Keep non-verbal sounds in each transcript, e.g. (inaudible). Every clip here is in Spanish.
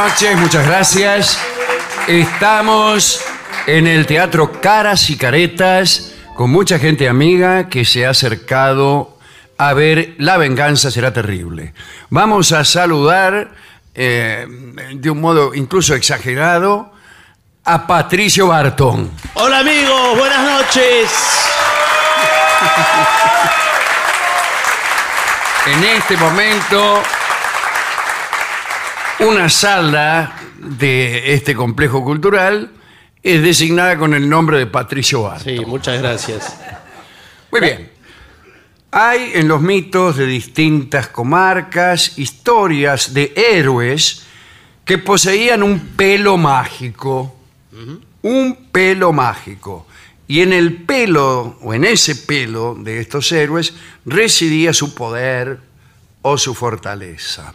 Buenas noches, muchas gracias. Estamos en el Teatro Caras y Caretas con mucha gente amiga que se ha acercado a ver La venganza será terrible. Vamos a saludar eh, de un modo incluso exagerado a Patricio Bartón. Hola amigos, buenas noches. En este momento, una sala de este complejo cultural es designada con el nombre de Patricio Bartón. Sí, muchas gracias. Muy bien. Hay en los mitos de distintas comarcas historias de héroes que poseían un pelo mágico. Un pelo mágico. Y en el pelo, o en ese pelo de estos héroes, residía su poder o su fortaleza.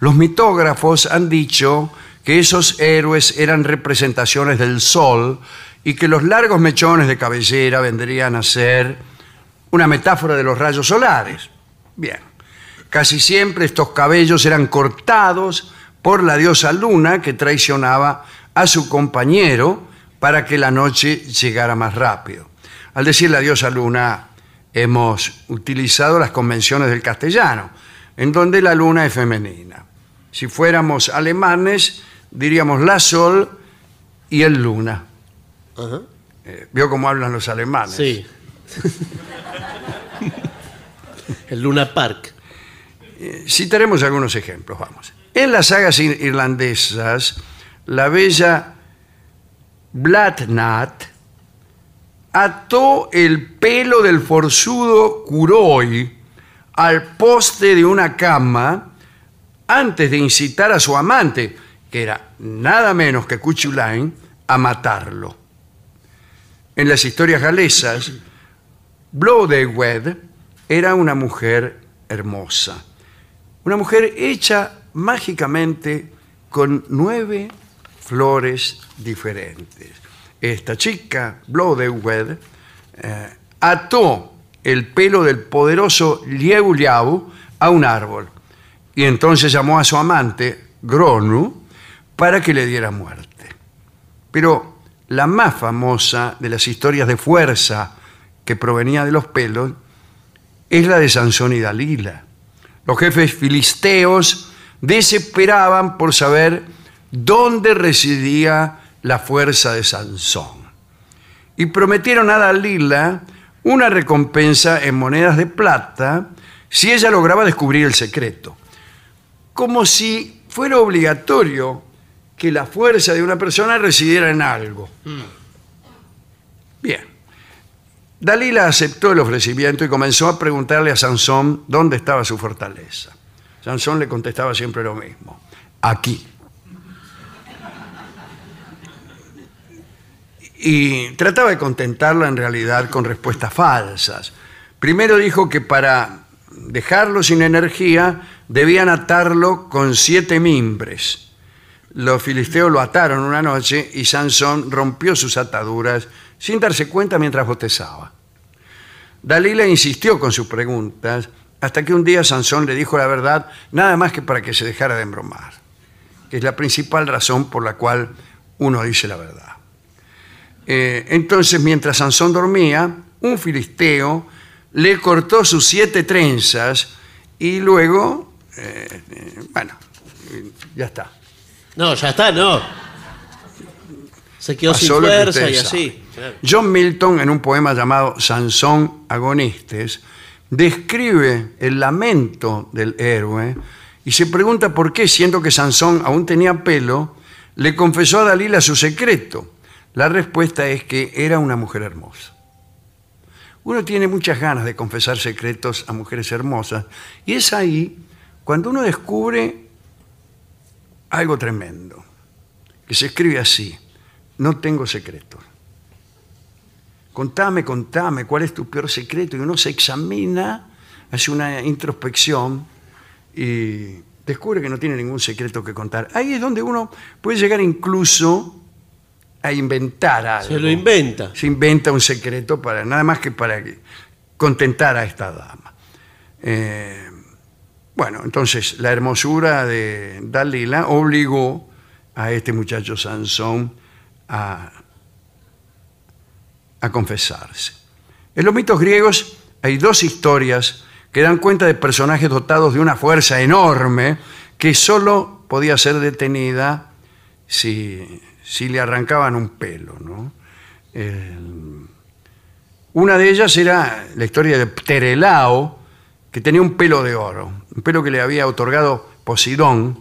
Los mitógrafos han dicho que esos héroes eran representaciones del sol y que los largos mechones de cabellera vendrían a ser una metáfora de los rayos solares. Bien, casi siempre estos cabellos eran cortados por la diosa luna que traicionaba a su compañero para que la noche llegara más rápido. Al decir la diosa luna, hemos utilizado las convenciones del castellano, en donde la luna es femenina. Si fuéramos alemanes, diríamos la sol y el luna. Ajá. Eh, ¿Vio cómo hablan los alemanes? Sí. El Luna Park. Citaremos algunos ejemplos, vamos. En las sagas ir- irlandesas, la bella Blatnat ató el pelo del forzudo Curoi al poste de una cama antes de incitar a su amante, que era nada menos que Cuchulain, a matarlo. En las historias galesas, Blodeuwedd era una mujer hermosa. Una mujer hecha mágicamente con nueve flores diferentes. Esta chica, Blodeuwedd, eh, ató el pelo del poderoso Lieu Liau a un árbol y entonces llamó a su amante, Gronu, para que le diera muerte. Pero la más famosa de las historias de fuerza que provenía de los pelos es la de Sansón y Dalila. Los jefes filisteos desesperaban por saber dónde residía la fuerza de Sansón. Y prometieron a Dalila una recompensa en monedas de plata si ella lograba descubrir el secreto. Como si fuera obligatorio que la fuerza de una persona residiera en algo. Bien. Dalila aceptó el ofrecimiento y comenzó a preguntarle a Sansón dónde estaba su fortaleza. Sansón le contestaba siempre lo mismo. Aquí. Y trataba de contentarla en realidad con respuestas falsas. Primero dijo que para dejarlo sin energía debían atarlo con siete mimbres. Los filisteos lo ataron una noche y Sansón rompió sus ataduras sin darse cuenta mientras bostezaba. Dalila insistió con sus preguntas hasta que un día Sansón le dijo la verdad nada más que para que se dejara de embromar, que es la principal razón por la cual uno dice la verdad. Eh, entonces, mientras Sansón dormía, un filisteo le cortó sus siete trenzas y luego, eh, bueno, ya está. No, ya está, no. Se quedó sin Pasó fuerza y así. Claro. John Milton, en un poema llamado Sansón Agonistes, describe el lamento del héroe y se pregunta por qué, siendo que Sansón aún tenía pelo, le confesó a Dalila su secreto. La respuesta es que era una mujer hermosa. Uno tiene muchas ganas de confesar secretos a mujeres hermosas y es ahí cuando uno descubre algo tremendo, que se escribe así, no tengo secretos. Contame, contame, ¿cuál es tu peor secreto? Y uno se examina, hace una introspección y descubre que no tiene ningún secreto que contar. Ahí es donde uno puede llegar incluso a inventar algo. Se lo inventa. Se inventa un secreto para nada más que para contentar a esta dama. Eh, bueno, entonces la hermosura de Dalila obligó a este muchacho Sansón a, a confesarse. En los mitos griegos hay dos historias que dan cuenta de personajes dotados de una fuerza enorme que solo podía ser detenida si, si le arrancaban un pelo. ¿no? El- una de ellas era la historia de Pterelao, que tenía un pelo de oro, un pelo que le había otorgado Posidón,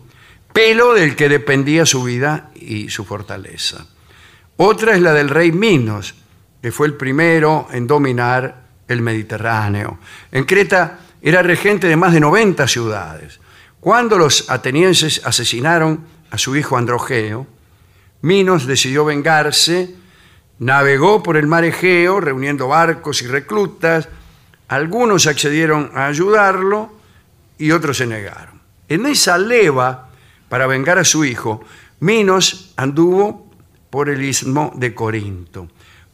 pelo del que dependía su vida y su fortaleza. Otra es la del rey Minos, que fue el primero en dominar el Mediterráneo. En Creta era regente de más de 90 ciudades. Cuando los atenienses asesinaron a su hijo Androgeo, Minos decidió vengarse, navegó por el mar Egeo reuniendo barcos y reclutas. Algunos accedieron a ayudarlo y otros se negaron. En esa leva para vengar a su hijo, Minos anduvo por el istmo de Corinto.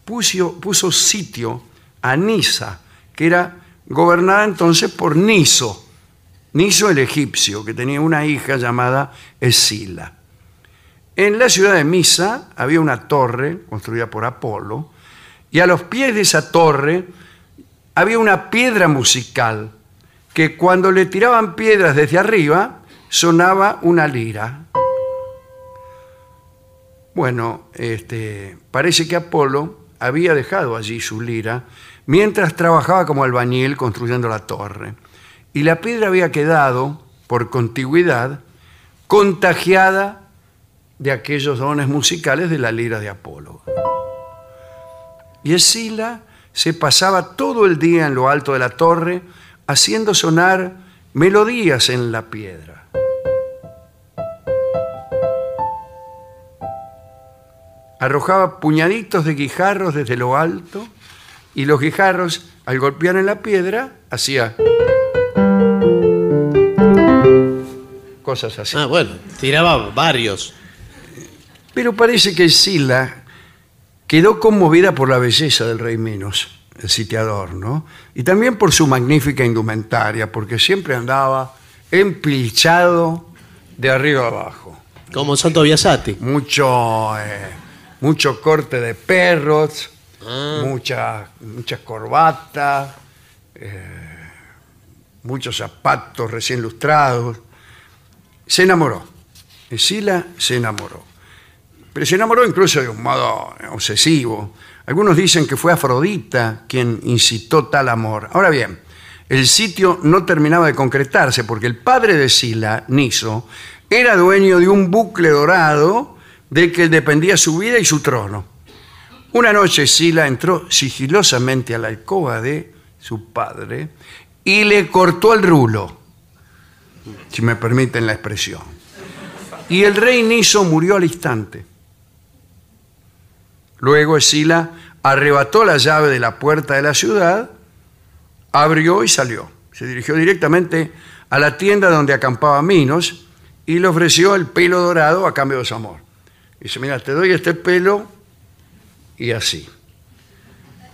Puso, puso sitio a Nisa, que era gobernada entonces por Niso, Niso el egipcio, que tenía una hija llamada Escila. En la ciudad de Misa había una torre construida por Apolo, y a los pies de esa torre había una piedra musical que cuando le tiraban piedras desde arriba sonaba una lira. Bueno, este, parece que Apolo había dejado allí su lira mientras trabajaba como albañil construyendo la torre. Y la piedra había quedado, por contigüidad, contagiada de aquellos dones musicales de la lira de Apolo. Y Escila se pasaba todo el día en lo alto de la torre haciendo sonar melodías en la piedra. Arrojaba puñaditos de guijarros desde lo alto y los guijarros, al golpear en la piedra, hacía cosas así. Ah, bueno, tiraba varios. Pero parece que Sila quedó conmovida por la belleza del rey Minos, el sitiador, ¿no? Y también por su magnífica indumentaria, porque siempre andaba empilchado de arriba abajo. Como Santo Biasati. Mucho, eh, mucho corte de perros, Ah. muchas muchas corbatas, eh, muchos zapatos recién lustrados. Se enamoró. Escila se enamoró. Pero se enamoró incluso de un modo obsesivo. Algunos dicen que fue Afrodita quien incitó tal amor. Ahora bien, el sitio no terminaba de concretarse porque el padre de Sila, Niso, era dueño de un bucle dorado de que dependía su vida y su trono. Una noche Sila entró sigilosamente a la alcoba de su padre y le cortó el rulo, si me permiten la expresión. Y el rey Niso murió al instante. Luego Escila arrebató la llave de la puerta de la ciudad, abrió y salió. Se dirigió directamente a la tienda donde acampaba Minos y le ofreció el pelo dorado a cambio de su amor. Dice, mira, te doy este pelo y así.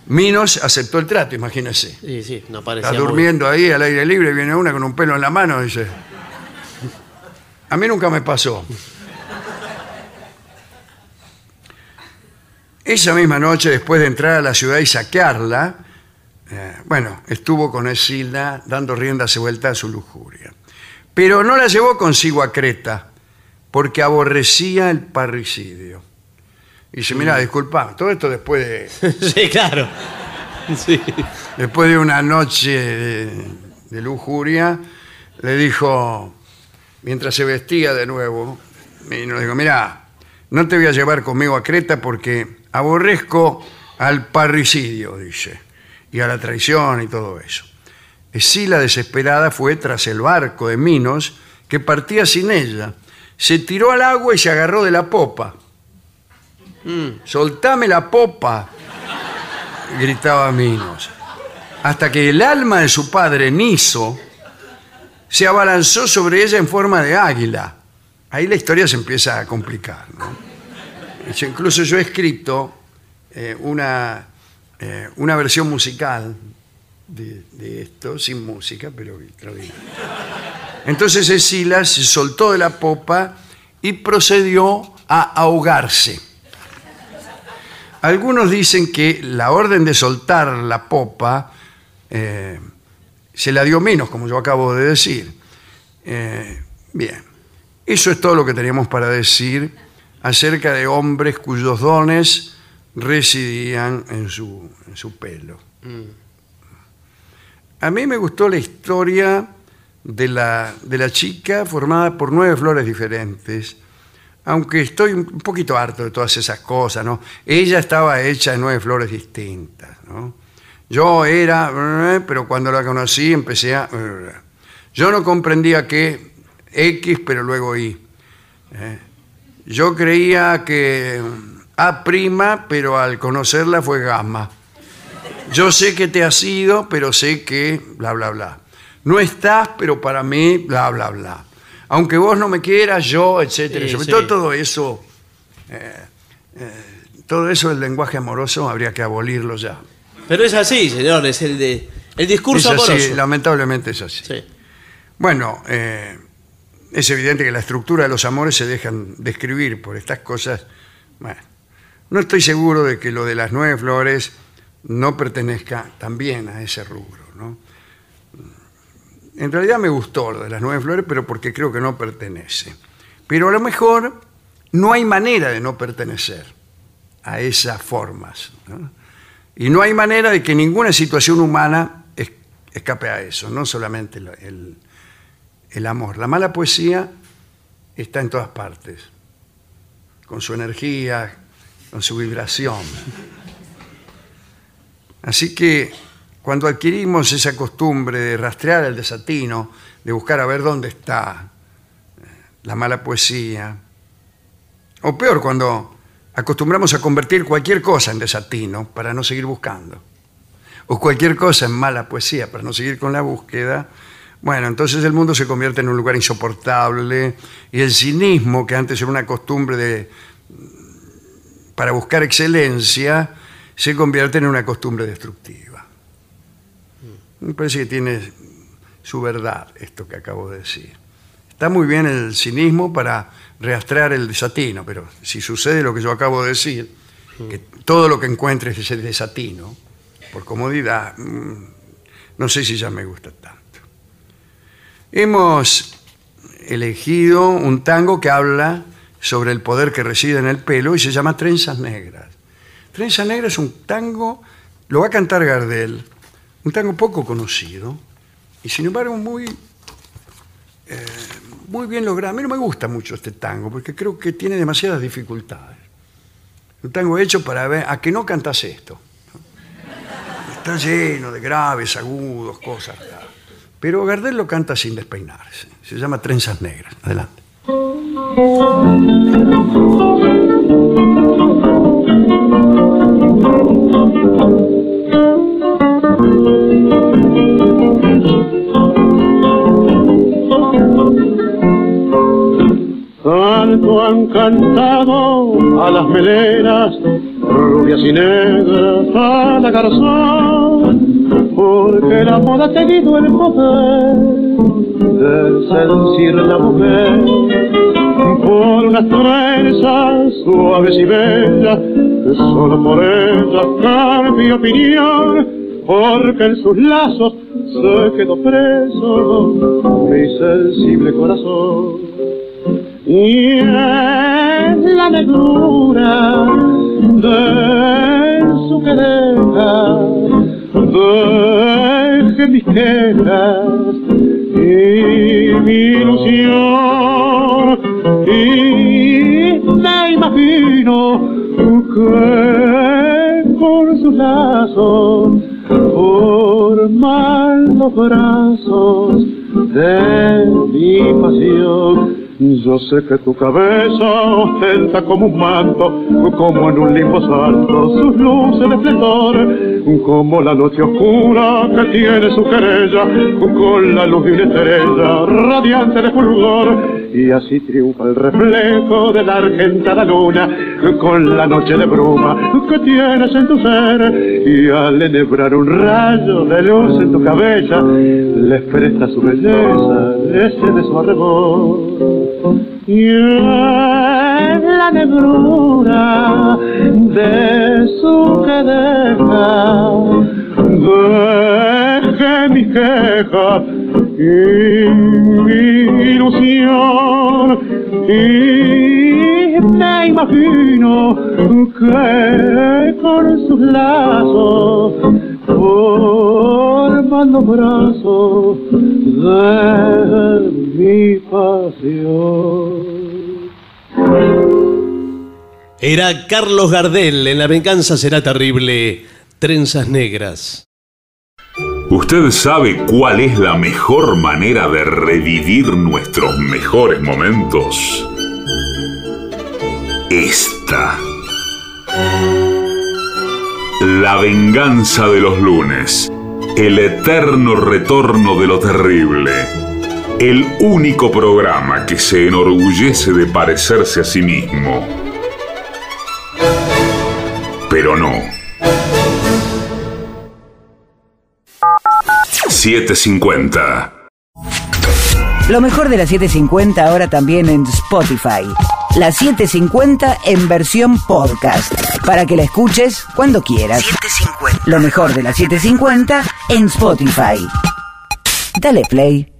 Minos aceptó el trato, imagínese. Sí, sí, no parecía Está muy- durmiendo ahí al aire libre, viene una con un pelo en la mano, dice. A mí nunca me pasó. Esa misma noche, después de entrar a la ciudad y saquearla, eh, bueno, estuvo con Escila dando rienda se vuelta a su lujuria. Pero no la llevó consigo a Creta, porque aborrecía el parricidio. Y dice, mira, disculpa, todo esto después de, (laughs) sí, claro. Sí. después de una noche de, de lujuria, le dijo, mientras se vestía de nuevo, y nos dijo, mira, no te voy a llevar conmigo a Creta porque aborrezco al parricidio, dice, y a la traición y todo eso. Escila desesperada fue tras el barco de Minos que partía sin ella. Se tiró al agua y se agarró de la popa. Soltame la popa, gritaba Minos. Hasta que el alma de su padre, Niso, se abalanzó sobre ella en forma de águila. Ahí la historia se empieza a complicar. ¿no? Incluso yo he escrito eh, una, eh, una versión musical de, esto, sin música, pero extraordinaria. Entonces Escila se soltó de la popa y procedió a ahogarse. Algunos dicen que la orden de soltar la popa eh, se la dio Minos, como yo acabo de decir. Bien, eso es todo lo que teníamos para decir acerca de hombres cuyos dones residían en su, en su pelo. A mí me gustó la historia de la, de la chica formada por nueve flores diferentes, aunque estoy un poquito harto de todas esas cosas, ¿no? Ella estaba hecha de nueve flores distintas, ¿no? Yo era, pero cuando la conocí empecé a... Yo no comprendía que X, pero luego Y. ¿eh? Yo creía que A', pero al conocerla fue gamma. Yo sé que te has ido, pero sé que bla, bla, bla. No estás, pero para mí, bla, bla, bla. Aunque vos no me quieras, yo, etcétera. Sí, Sobre sí. todo todo eso, eh, eh, todo eso del lenguaje amoroso habría que abolirlo ya. Pero es así, señor, es el de el discurso Es así, amoroso. lamentablemente es así. Sí. Bueno, eh, es evidente que la estructura de los amores se dejan describir por estas cosas. No estoy seguro de que lo de las nueve flores no pertenezca también a ese rubro. En realidad me gustó lo de las nueve flores, pero porque creo que no pertenece. Pero a lo mejor no hay manera de no pertenecer a esas formas. Y no hay manera de que ninguna situación humana es- escape a eso, no solamente el- el amor. La mala poesía está en todas partes, con su energía, con su vibración. Así que cuando adquirimos esa costumbre de rastrear el desatino, de buscar a ver dónde está eh, la mala poesía, o peor, cuando acostumbramos a convertir cualquier cosa en desatino para no seguir buscando, o cualquier cosa en mala poesía para no seguir con la búsqueda, bueno, entonces el mundo se convierte en un lugar insoportable y el cinismo, que antes era una costumbre de para buscar excelencia, se convierte en una costumbre destructiva. Me parece que tiene su verdad esto que acabo de decir. Está muy bien el cinismo para rastrear el desatino, pero si sucede lo que yo acabo de decir, que todo lo que encuentres es el desatino, por comodidad, mm, no sé si ya me gusta tanto. Hemos elegido un tango que habla sobre el poder que reside en el pelo y se llama Trenzas Negras. Trenzas Negras es un tango, lo va a cantar Gardel, un tango poco conocido y sin embargo muy, eh, muy bien logrado. A mí no me gusta mucho este tango porque creo que tiene demasiadas dificultades. Un tango hecho para ver a que no cantas esto. Está lleno de graves, agudos, cosas. Pero Gardel lo canta sin despeinarse. Se llama Trenzas Negras. Adelante. Tanto han cantado a las melenas, rubias y negras, a la garzón, porque la moda ha tenido el poder de seducir la mujer por unas trenzas suaves y bellas, que solo por ellas cambio opinión, porque en sus lazos se quedó preso mi sensible corazón. Y en la negrura de su quereja deje mis quejas y mi ilusión. Y me imagino que con sus lazos forman los brazos de mi pasión yo sé que tu cabeza ostenta como un manto, como en un limbo santo, sus luces de esplendor, como la noche oscura que tiene su querella, con la luz de una estrella radiante de fulgor, y así triunfa el reflejo de la argentada luna, con la noche de bruma que tienes en tu ser, y al enhebrar un rayo de luz en tu cabeza, les presta su belleza, ese de su arrebol y en la negrura de su queja deje mi queja y mi ilusión y me imagino que con sus lazos forman los brazos de mi pasión. Era Carlos Gardel en La venganza será terrible. Trenzas negras. ¿Usted sabe cuál es la mejor manera de revivir nuestros mejores momentos? Esta. La venganza de los lunes. El eterno retorno de lo terrible. El único programa que se enorgullece de parecerse a sí mismo. Pero no. 750. Lo mejor de la 750 ahora también en Spotify. La 750 en versión podcast. Para que la escuches cuando quieras. Lo mejor de la 750 en Spotify. Dale play.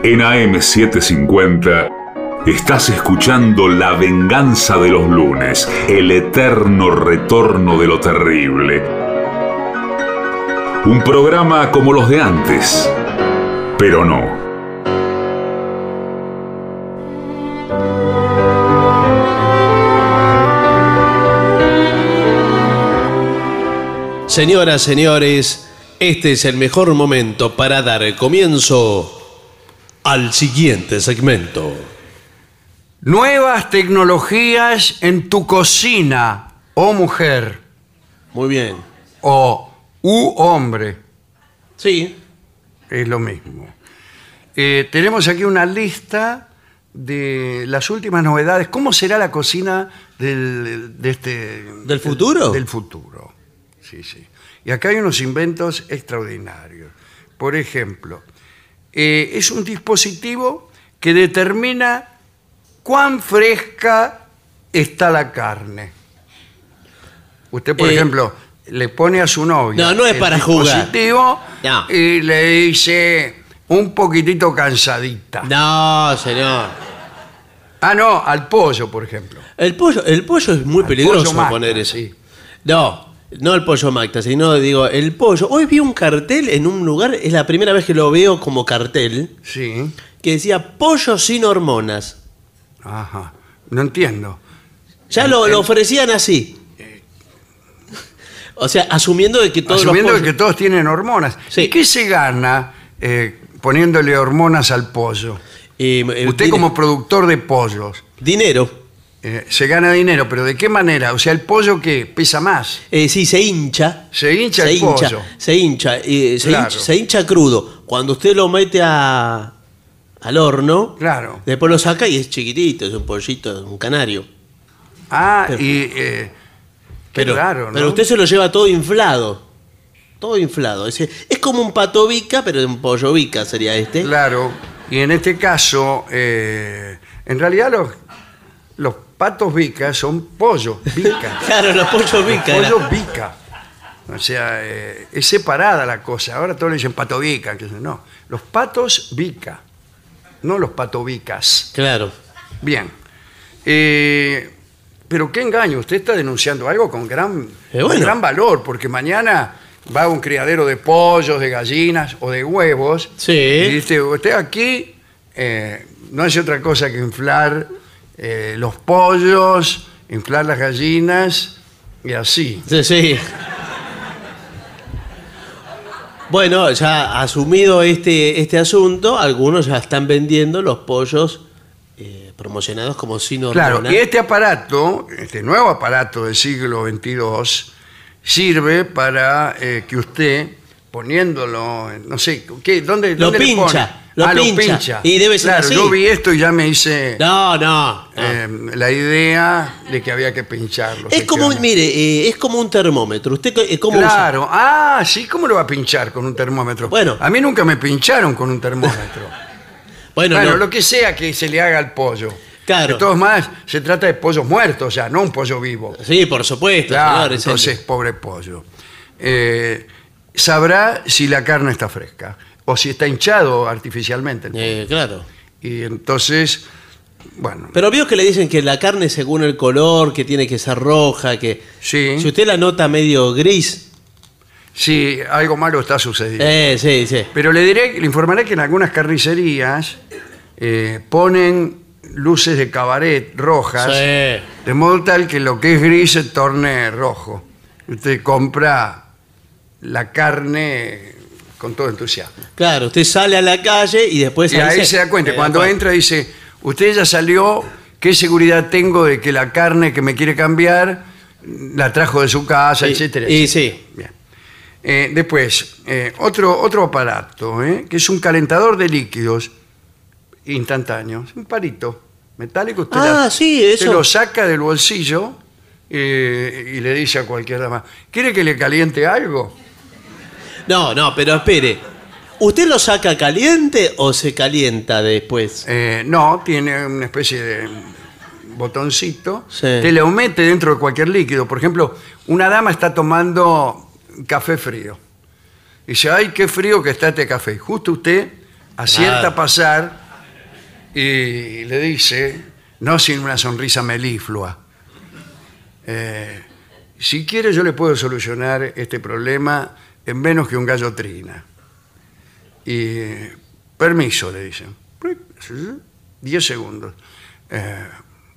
En AM750 estás escuchando La venganza de los lunes, el eterno retorno de lo terrible. Un programa como los de antes, pero no. Señoras, señores, este es el mejor momento para dar comienzo al siguiente segmento. Nuevas tecnologías en tu cocina, oh mujer. Muy bien. o u hombre, Sí. es lo mismo. Eh, tenemos aquí una lista de las últimas novedades. ¿Cómo será la cocina del, de este, ¿Del futuro? Del futuro. Sí, sí. Y acá hay unos inventos extraordinarios. Por ejemplo, eh, es un dispositivo que determina cuán fresca está la carne. Usted, por Eh, ejemplo, le pone a su novia No, no es el para jugar. dispositivo No. y le dice un poquitito cansadita. No, señor. Ah, no, al pollo, por ejemplo. El pollo, el pollo es muy Al peligroso poner eso. sí. No, no el pollo Magda, sino digo, el pollo. Hoy vi un cartel en un lugar, es la primera vez que lo veo como cartel, Sí. que decía pollo sin hormonas. Ajá. No entiendo. Ya lo, lo ofrecían así. O sea, asumiendo de que todos Asumiendo que todos tienen hormonas. Sí. ¿Y qué se gana eh, poniéndole hormonas al pollo? Eh, eh, Usted como productor de pollos, Dinero. Eh, se gana dinero, pero ¿de qué manera? O sea, el pollo que pesa más. Eh, sí, se hincha. Se hincha se el hincha, pollo. Se hincha, eh, se, Claro. hincha, se hincha crudo. Cuando usted lo mete a, al horno, Claro. después lo saca y es chiquitito, es un pollito, un canario. Ah, Pero- y... eh, Pero, raro, ¿no? pero usted se lo lleva todo inflado. Todo inflado. Es, es como un pato vica, pero de un pollo vica sería este. Claro, y en este caso, en realidad los, los patos vicas son pollos vica. (laughs) Claro, los pollos vica. era. pollos vica. O sea, eh, es separada la cosa. Ahora todos le dicen pato vica. que No, los patos vica, no los patovicas. Claro. Bien. Eh, pero qué engaño, usted está denunciando algo con gran, Eh, bueno. con gran valor, porque mañana va a un criadero de pollos, de gallinas o de huevos. Sí. Y dice, usted aquí eh, no hace otra cosa que inflar eh, los pollos, inflar las gallinas y así. Sí, sí. Bueno, ya asumido este, este asunto, algunos ya están vendiendo los pollos eh, promocionados como sin hormona. Claro, y este aparato, este nuevo aparato del siglo XXII, sirve para eh, que usted, poniéndolo, no sé, ¿qué, ¿dónde, Lo dónde le pincha, pone? Lo Ah, pincha. Y debe ser claro, así. yo vi esto y ya me hice No, no. no. eh, la idea de que había que pincharlo. es como, un- mire, eh, es como un termómetro. Usted, eh, ¿cómo usa? Claro, ah, sí, ¿cómo lo va a pinchar con un termómetro? Bueno. A mí nunca me pincharon con un termómetro. (laughs) Bueno, bueno, no. lo que sea que se le haga al pollo. Claro. De todos más, se trata de pollos muertos ya, no un pollo vivo. Sí, por supuesto, Claro, señor. es el- entonces, pobre pollo. Eh, sabrá si la carne está fresca o si está hinchado artificialmente. Eh, claro. Y entonces, bueno, Pero vio que le dicen que la carne según el color, que tiene que ser roja, que sí, si usted la nota medio gris, sí, algo malo está sucediendo. eh, sí, sí. Pero le diré, le informaré que en algunas carnicerías eh, ponen luces de cabaret rojas, Sí. de modo tal que lo que es gris se torne rojo. Usted compra la carne con todo entusiasmo. Claro, usted sale a la calle y después Y ahí se da cuenta, cuando entra dice, usted ya salió, ¿qué seguridad tengo de que la carne que me quiere cambiar la trajo de su casa, etcétera? y etcétera? sí. Bien. Eh, después, eh, otro, otro aparato, ¿eh? que es un calentador de líquidos instantáneos, un palito metálico. Usted, Ah, la- sí, usted eso. lo saca del bolsillo eh, y le dice a cualquier dama, ¿quiere que le caliente algo? No, no, pero espere. ¿Usted lo saca caliente o se calienta después? Eh, no, tiene una especie de botoncito. Sí. Te le mete dentro de cualquier líquido. Por ejemplo, una dama está tomando café frío. Dice, ay, qué frío que está este café. Y Justo usted acierta Claro. a pasar y le dice, no sin una sonrisa meliflua, eh, si quiere yo le puedo solucionar este problema en menos que un gallo trina. Y permiso, le dicen. Diez segundos. Eh,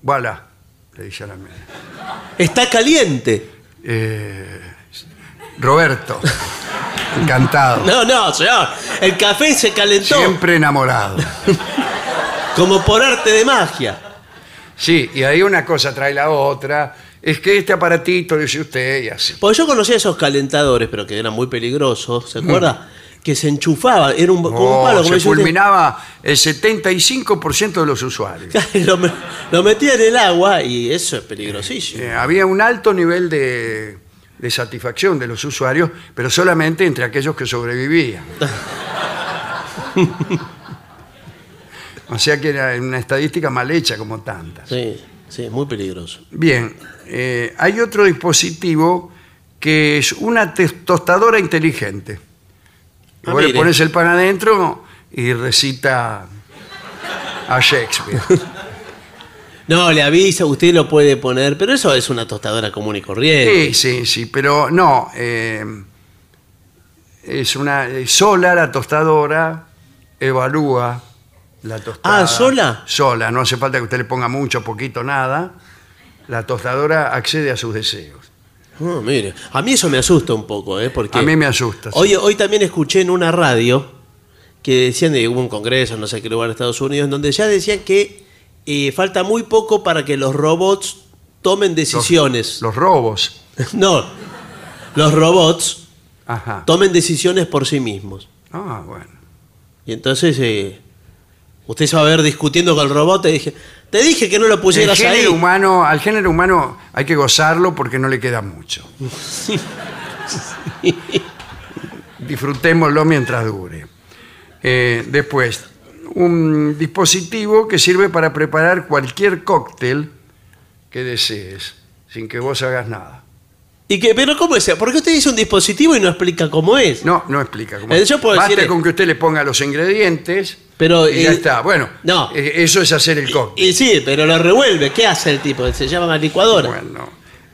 voilà, le dice a la mina. Está caliente. Eh, Roberto, (laughs) encantado. No, no, señor. El café se calentó Siempre enamorado. como por arte de magia. Sí, y ahí una cosa trae la otra. Es que este aparatito, dice usted, y así. Porque yo conocía esos calentadores, pero que eran muy peligrosos, ¿se acuerda? Que se enchufaba, era un, como un palo, como se dice usted. fulminaba el 75% de los usuarios. (laughs) lo, me- lo metía en el agua y eso es peligrosísimo. Eh, había un alto nivel de, de satisfacción de los usuarios, pero solamente entre aquellos que sobrevivían. (laughs) o sea que era una estadística mal hecha como tantas. Sí, sí, muy peligroso. Bien, eh, hay otro dispositivo que es una tostadora inteligente. Ah, vos le mire. pones el pan adentro y recita a Shakespeare. (laughs) No, le avisa, usted lo puede poner, pero eso es una tostadora común y corriente. Sí, sí, sí, pero no. eh, es una eh, sola la tostadora, evalúa la tostada. Ah, ¿sola? Sola, no hace falta que usted le ponga mucho, poquito, nada. La tostadora accede a sus deseos. Ah, mire, a mí eso me asusta un poco, ¿eh? Porque A mí me asusta. sí. Hoy, hoy también escuché en una radio que decían de hubo un congreso, no sé qué lugar en Estados Unidos, en donde ya decían que eh, falta muy poco para que los robots tomen decisiones. Los robos. (laughs) no, los robots Ajá. tomen decisiones por sí mismos. Ah, bueno. Y entonces eh, usted se va a ver discutiendo con el robot. Te dije, te dije que no lo El pusieras ahí. género humano, al género humano hay que gozarlo porque no le queda mucho. (laughs) Disfrutémoslo mientras dure. Eh, después, un dispositivo que sirve para preparar cualquier cóctel que desees, sin que vos hagas nada. ¿Y que, pero cómo es? ¿Por qué usted dice un dispositivo y no explica cómo es? No, no explica cómo. Eh, yo puedo Basta decir- con que usted le ponga los ingredientes Pero, y ya eh, está. Bueno, no. eh, eso es hacer el cóctel. Y sí, pero lo revuelve. ¿Qué hace el tipo? Se llama licuadora. Bueno,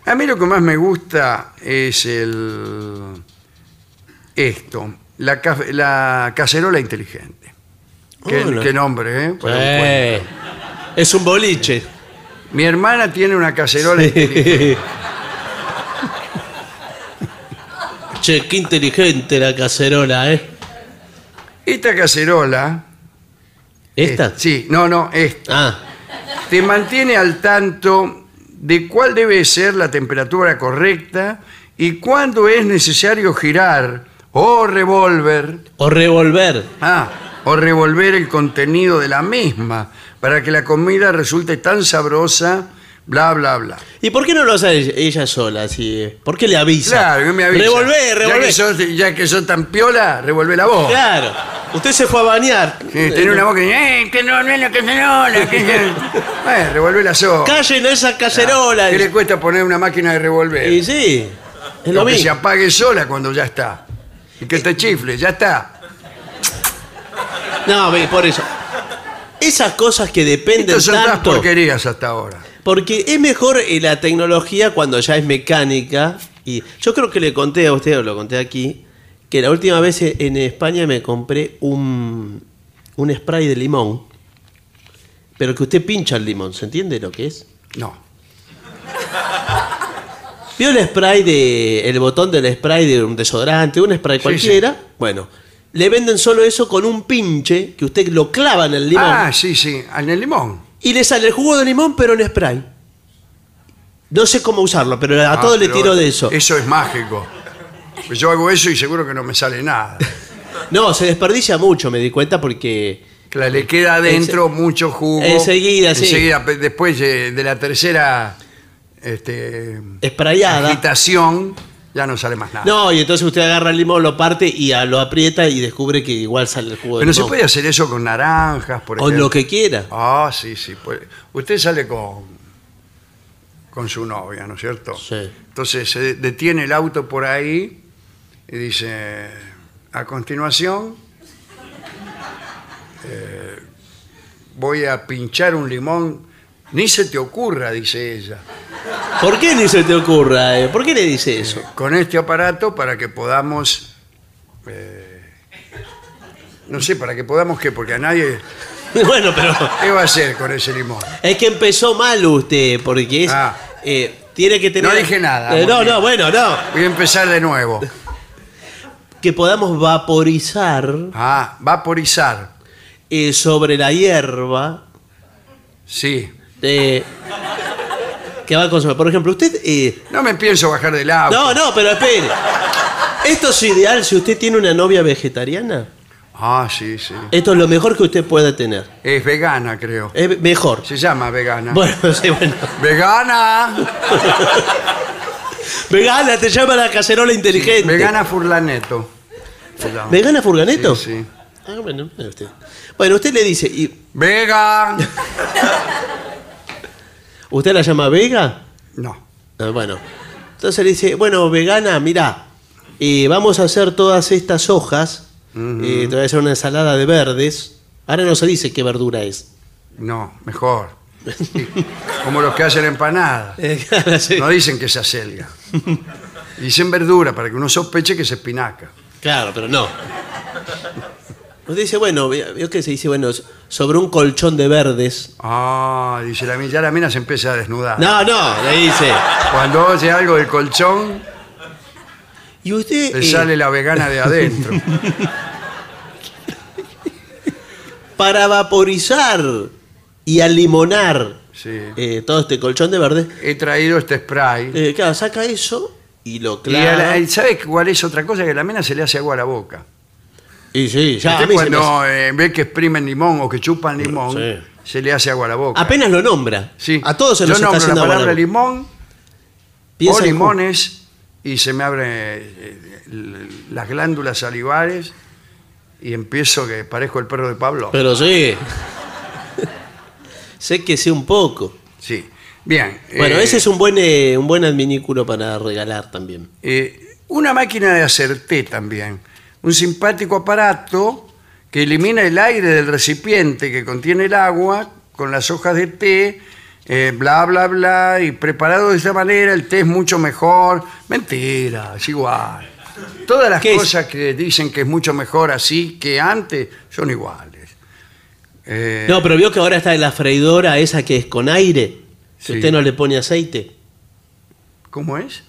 a mí lo que más me gusta es el esto, la, ca- la cacerola inteligente. Qué, Hola. qué nombre, ¿eh? Para un Eh, cuento. es un boliche. Mi hermana tiene una cacerola inteligente. che, qué inteligente la cacerola, ¿eh? Esta cacerola, ¿Esta? eh, sí, no, no, esta, Ah, te mantiene al tanto de cuál debe ser la temperatura correcta y cuándo es necesario girar o revolver o revolver. Ah, o revolver el contenido de la misma para que la comida resulte tan sabrosa, bla, bla, bla. ¿Y por qué no lo hace ella, sola? Así, ¿Por qué le avisa? Claro, que me avisa. Ya que, sos, ya que sos tan piola, revolve la voz. Claro. Usted se fue a bañar. Sí, tiene una boca y ¡eh, que no, no es (laughs) la cacerola! Que bueno, revolve la sopa. Callen esa cacerola. ¿Qué le cuesta poner una máquina de revolver? Y sí, es lo que se apague sola cuando ya está. Y que te chifle, ya está. No, por eso. Esas cosas que dependen Estas son tanto. porquerías hasta ahora. Porque es mejor eh, la tecnología cuando ya es mecánica. Y yo creo que le conté a usted, o lo conté aquí, que la última vez e- en España me compré un, un spray de limón. Pero que usted pincha el limón, ¿se entiende lo que es? No. (laughs) ¿Vio el spray de. el botón del spray de un desodorante, un spray Sí, cualquiera? Bueno, le venden solo eso con un pinche que usted lo clava en el limón Ah, sí, sí, en el limón. Y le sale el jugo de limón, pero en spray. No sé cómo usarlo, pero a Ah, todos le pero tiro de eso. Eso es mágico. Pues yo hago eso y seguro que no me sale nada. (laughs) No, se desperdicia mucho, me di cuenta, porque. Claro, le queda adentro mucho jugo. Enseguida, sí. Enseguida, pe- después eh, de la tercera este, Esprayada. agitación, ya no sale más nada. No, y entonces usted agarra el limón, lo parte y a- lo aprieta y descubre que igual sale el jugo de Pero se limón. puede hacer eso con naranjas, por O ejemplo. lo que quiera. Ah, sí, sí. puede. Usted sale con, con su novia, ¿no es cierto? Sí. Entonces se detiene el auto por ahí y dice, a continuación, eh, voy a pinchar un limón. Ni se te ocurra, dice ella, ¿Por qué ni se te ocurra? eh? ¿Por qué le dice eso? con este aparato para que podamos... eh, no sé, para que podamos qué, porque a nadie... (laughs) bueno, pero. ¿Qué va a hacer con ese limón? Es que empezó mal usted, porque es. Ah. eh, tiene que tener. No dije nada, Eh, no, porque- no, bueno, no. Voy a empezar de nuevo. Que podamos vaporizar Ah, vaporizar. eh, sobre la hierba. Sí. Eh, que va a consumir. Por ejemplo, usted... eh, No me pienso bajar del auto. no, no, pero espere. Esto es ideal si usted tiene una novia vegetariana. Ah, sí, sí. Esto es lo mejor que usted puede tener. Es vegana, creo. Es mejor. Se llama vegana. Bueno, (laughs) sí, bueno. ¡Vegana! Vegana, te llama la cacerola inteligente. Vegana Furlaneto. se llama. ¿Vegana Furganeto? Sí, sí. Ah, bueno, mire usted. Bueno, usted le dice, y ¡Vega! (laughs) ¿usted la llama Vega? No. Ah, bueno. Entonces le dice, bueno, vegana, mira, vamos a hacer todas estas hojas, eh, te voy a hacer una ensalada de verdes. Ahora no se dice qué verdura es. No, mejor. Como los que hacen empanadas. (laughs) Eh, claro, sí. No dicen que es acelga. Dicen verdura para que uno sospeche que es espinaca. Claro, pero no. Usted dice, bueno, veo que se dice, bueno, sobre un colchón de verdes. Ah, dice la mina, ya la mina se empieza a desnudar. No, no, le dice. Cuando oye algo del colchón, Y usted... le eh, sale la vegana de adentro. (laughs) Para vaporizar y alimonar Sí. eh, todo este colchón de verdes, He traído este spray. eh, claro, saca eso y lo Y a clava. la- ¿Sabe cuál es otra cosa? Que a la mina se le hace agua a la boca. Y sí, ya a Usted mí se me hace- cuando eh, ve que exprimen limón o que chupan limón, Sí. se le hace agua a la boca. Apenas lo nombra. Sí. A todos se Yo nos está nombro haciendo la agua palabra boca. limón Piensa o en- limones y se me abren eh, l- las glándulas salivares y empiezo que parezco el perro de Pablo. Pero sí. (laughs) sé que sé un poco. Sí. Bien. Bueno, eh, ese es un buen, eh, un buen adminículo para regalar también. eh, una máquina de hacer té también. Un simpático aparato que elimina el aire del recipiente que contiene el agua con las hojas de té, eh, bla, bla, bla, y preparado de esta manera el té es mucho mejor. Mentira, es igual. Todas las cosas que dicen que es mucho mejor así que antes son iguales. Eh, No, pero vio que ahora está la freidora esa que es con aire. Sí. usted no le pone aceite. ¿Cómo es?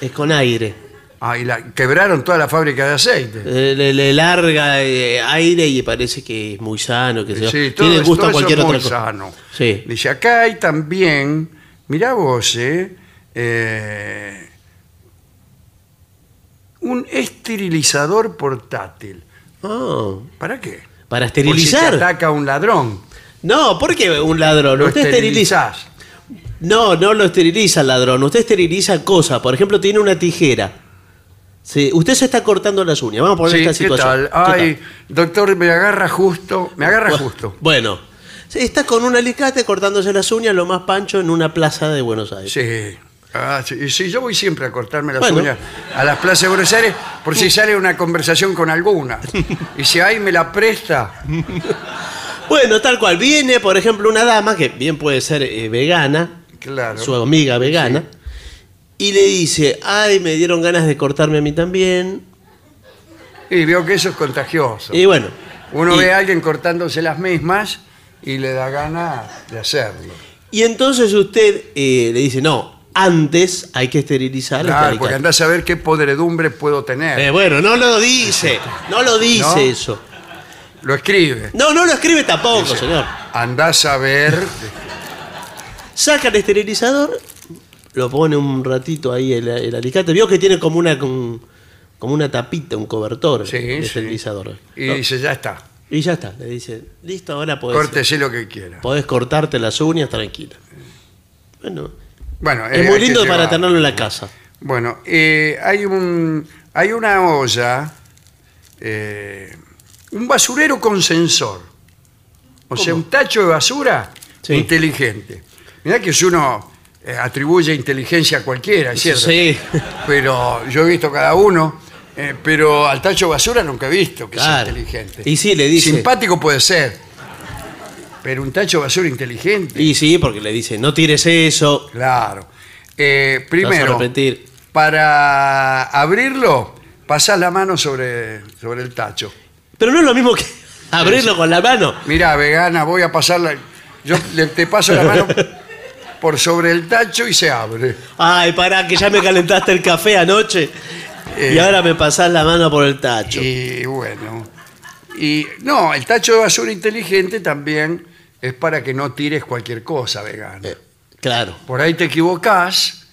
Es con aire. Ah, y la, quebraron toda la fábrica de aceite. Eh, Le, le larga eh, aire y parece que es muy sano. Que se Sí, todo, Tiene gusto todo a cualquier eso es otra muy cosa. sano. Sí. Dice, acá hay también, mirá vos, eh, un esterilizador portátil. Ah, ¿Para qué? para Por si te esterilizar. ataca un ladrón. no, ¿por qué un ladrón? Lo Usted esteriliza. No, no lo esteriliza el ladrón. Usted esteriliza cosas. Por ejemplo, tiene una tijera. Sí, usted se está cortando las uñas. Vamos a poner Sí, esta ¿qué situación. tal? ¿Qué Ay, doctor, me agarra justo, me agarra Bueno, justo. Bueno, está con un alicate cortándose las uñas lo más pancho en una plaza de Buenos Aires. Sí. Ah, sí, sí, yo voy siempre a cortarme las Bueno. uñas a las plazas de Buenos Aires por si sale una conversación con alguna. Y si ahí me la presta, (laughs) Bueno, tal cual. Viene, por ejemplo, una dama que bien puede ser eh, vegana, claro. su amiga vegana, y le dice, ay, me dieron ganas de cortarme a mí también. Y veo que eso es contagioso. Y bueno. Uno y, ve a alguien cortándose las mismas y le da gana de hacerlo. y entonces usted eh, le dice, no, antes hay que esterilizar este Claro, alicate". porque andás a ver qué podredumbre puedo tener. Eh, bueno, no lo dice, no lo dice ¿No? eso. Lo escribe. No, no lo escribe tampoco, señor. Andás a ver. Saca el esterilizador, lo pone un ratito ahí el, el alicate. Vio que tiene como una con- como una tapita, un cobertor Sí, esterilizador. Y No, dice, ya está. y ya está, le dice, listo, ahora podés, Córtese lo que quiera. podés cortarte las uñas tranquila. Bueno, Bueno, es eh, muy que lindo para tenerlo en la casa. Bueno, eh, hay un hay una olla, eh, un basurero con sensor. O sea, un tacho de basura Sí. inteligente. Mirá que si uno eh, atribuye inteligencia a cualquiera, ¿es ¿cierto? Sí. Pero yo he visto cada uno, eh, pero al tacho basura nunca he visto que Claro. sea inteligente. Y sí, le dice- Simpático puede ser, pero un tacho basura inteligente. Y sí, porque le dice, no tires eso. Claro. Eh, primero, arrepentir. para abrirlo, pasás la mano sobre, sobre el tacho. Pero no es lo mismo que abrirlo con la mano. Mira, vegana, voy a pasarla. Yo le- te paso la mano (laughs) por sobre el tacho y se abre. Ay, pará, que ya me calentaste el café anoche. Eh. Y ahora me pasás la mano por el tacho. Y bueno. Y no, el tacho de basura inteligente también es para que no tires cualquier cosa vegana. Eh, Claro. Por ahí te equivocás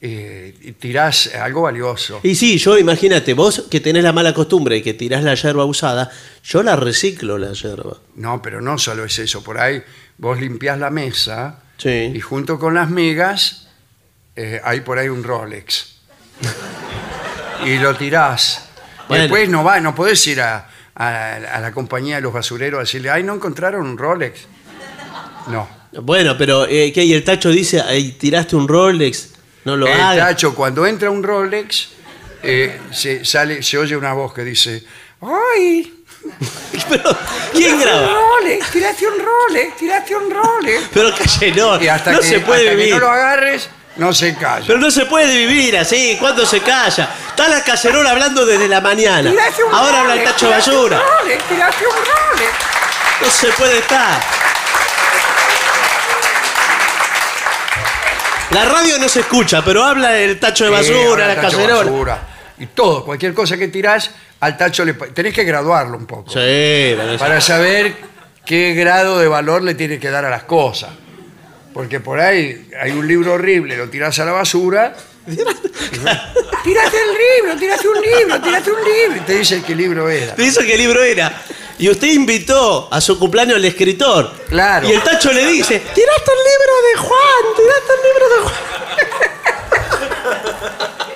eh, y tirás algo valioso. Y sí, yo imagínate, vos que tenés la mala costumbre de que tirás la yerba usada, yo la reciclo la yerba. No, pero no solo es eso. Por ahí vos limpiás la mesa Sí. y junto con las migas eh, hay por ahí un Rolex. y lo tirás. Bueno. Después no va, no podés ir a, a- a la compañía de los basureros a decirle, ay, ¿no encontraron un Rolex? No. Bueno, pero eh, ¿qué? Y el tacho dice, ahí tiraste un Rolex, no lo El hagas. tacho, cuando entra un Rolex, eh, se, sale, se oye una voz que dice, ¡ay! (laughs) Pero, ¿quién Un graba? Rolex, tiraste un Rolex, tiraste un Rolex. Pero calle, no, Y hasta no que, se puede hasta que vivir. no lo agarres, no se calla. Pero no se puede vivir así, ¿cuándo se calla? Está la cacerola hablando desde la mañana. Tiraste un Ahora habla el tacho de tiraste un basura. Rolex, tiraste un Rolex. No se puede estar. La radio no se escucha, pero habla el tacho de basura, la tacho cacerola. basura. Y todo, cualquier cosa que tirás, al tacho le... Tenés que graduarlo un poco. Sí, Para saber qué grado de valor le tienes que dar a las cosas. Porque por ahí hay un libro horrible, lo tirás a la basura. (laughs) tiraste el libro, tiraste un libro, tiraste un libro. Y te dice qué libro era. Te dice qué libro era. Y usted invitó a su cumpleaños al escritor. Claro. Y el tacho le dice, tiraste el libro de Juan, tiraste el libro de Juan. (laughs)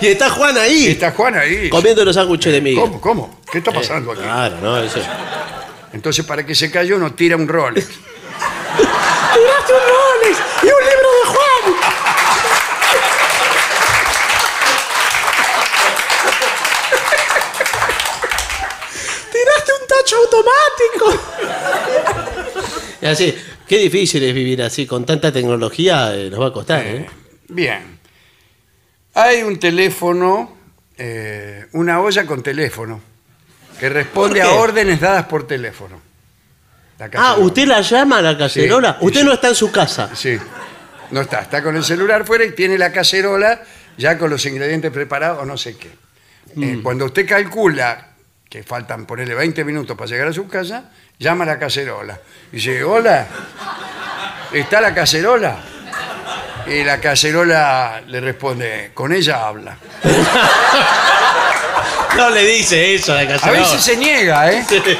y está Juan ahí, está Juan ahí. comiendo los sándwiches de miga. ¿Cómo? ¿Cómo? ¿Qué está pasando aquí? Claro, no, eso. Entonces, para que se cayó, no tira un Rolex. (laughs) Tiraste un Rolex y un libro de Juan. Tiraste un tacho automático. Y así, qué difícil es vivir así, con tanta tecnología eh, nos va a costar, ¿eh? Bien. Hay un teléfono, eh, una olla con teléfono, que responde ¿Por a órdenes dadas por teléfono. La Ah, cacerola. ¿usted la llama a la cacerola? Sí, usted sí. no está en su casa. Sí. No está, está con el celular fuera y tiene la cacerola ya con los ingredientes preparados o no sé qué. Eh, Mm. cuando usted calcula que faltan ponerle 20 minutos para llegar a su casa, llama a la cacerola. Y dice, hola, ¿está la cacerola? Y la cacerola le responde, con ella habla. (laughs) No le dice eso a la A cacerola. veces se niega, ¿eh? (laughs)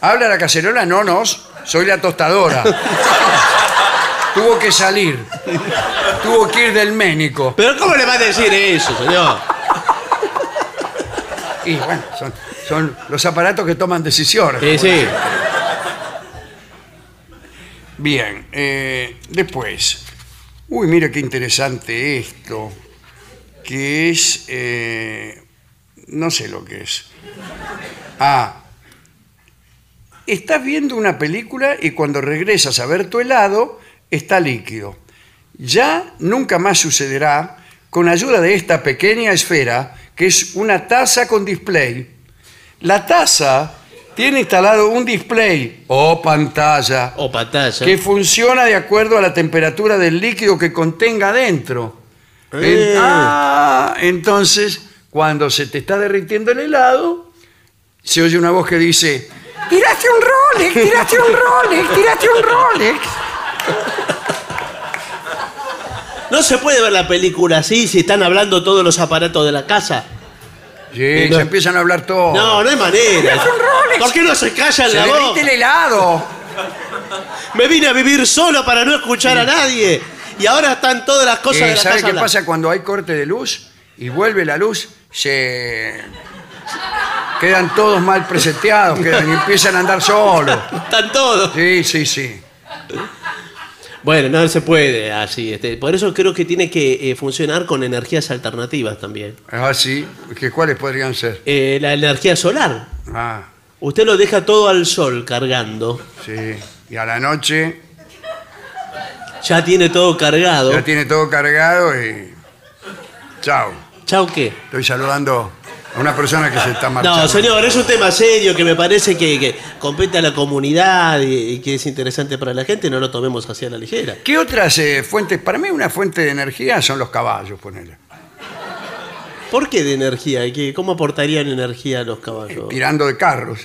¿Habla la cacerola? No, no, soy la tostadora. Tuvo que salir. Tuvo que ir del ménico. Pero ¿cómo le va a decir eso, señor? Y bueno, son, son los aparatos que toman decisiones. Sí, sí. Bien, eh, después. Uy, mira qué interesante esto. Que es. eh, no sé lo que es. Ah. Estás viendo una película y cuando regresas a ver tu helado, está líquido. Ya nunca más sucederá con ayuda de esta pequeña esfera que es una taza con display. La taza tiene instalado un display o pantalla O pantalla. que funciona de acuerdo a la temperatura del líquido que contenga dentro. En- Eh. ah, entonces, cuando se te está derritiendo el helado, se oye una voz que dice, tiraste un Rolex, tiraste un Rolex, tiraste un Rolex. No se puede ver la película así si están hablando todos los aparatos de la casa. Sí, no. se empiezan a hablar todos. No, no hay manera. Es un Rolex. ¿Por qué no se callan se la derrite voz? el helado. Me vine a vivir solo para no escuchar a nadie. Y ahora están todas las cosas Eh, de la ¿Sabe casa qué pasa cuando hay corte de luz y vuelve la luz? Se quedan todos mal preseteados, quedan y empiezan a andar solos. (laughs) Están todos. Sí, sí, sí. Bueno, no se puede así. Este, por eso creo que tiene que eh, funcionar con energías alternativas también. Ah, sí. ¿Que ¿Cuáles podrían ser? Eh, la energía solar. Ah, Usted lo deja todo al sol cargando. sí. Y a la noche Ya tiene todo cargado. ya tiene todo cargado y. Chao. Chau, ¿qué? Estoy saludando a una persona que se está marchando. No, señor, es un tema serio que me parece que, que compete a la comunidad y, y que es interesante para la gente. No lo tomemos así a la ligera. ¿Qué otras eh, fuentes? Para mí, una fuente de energía son los caballos, ponele. ¿Por qué de energía? ¿Qué- ¿Cómo aportarían energía a los caballos? Tirando de carros.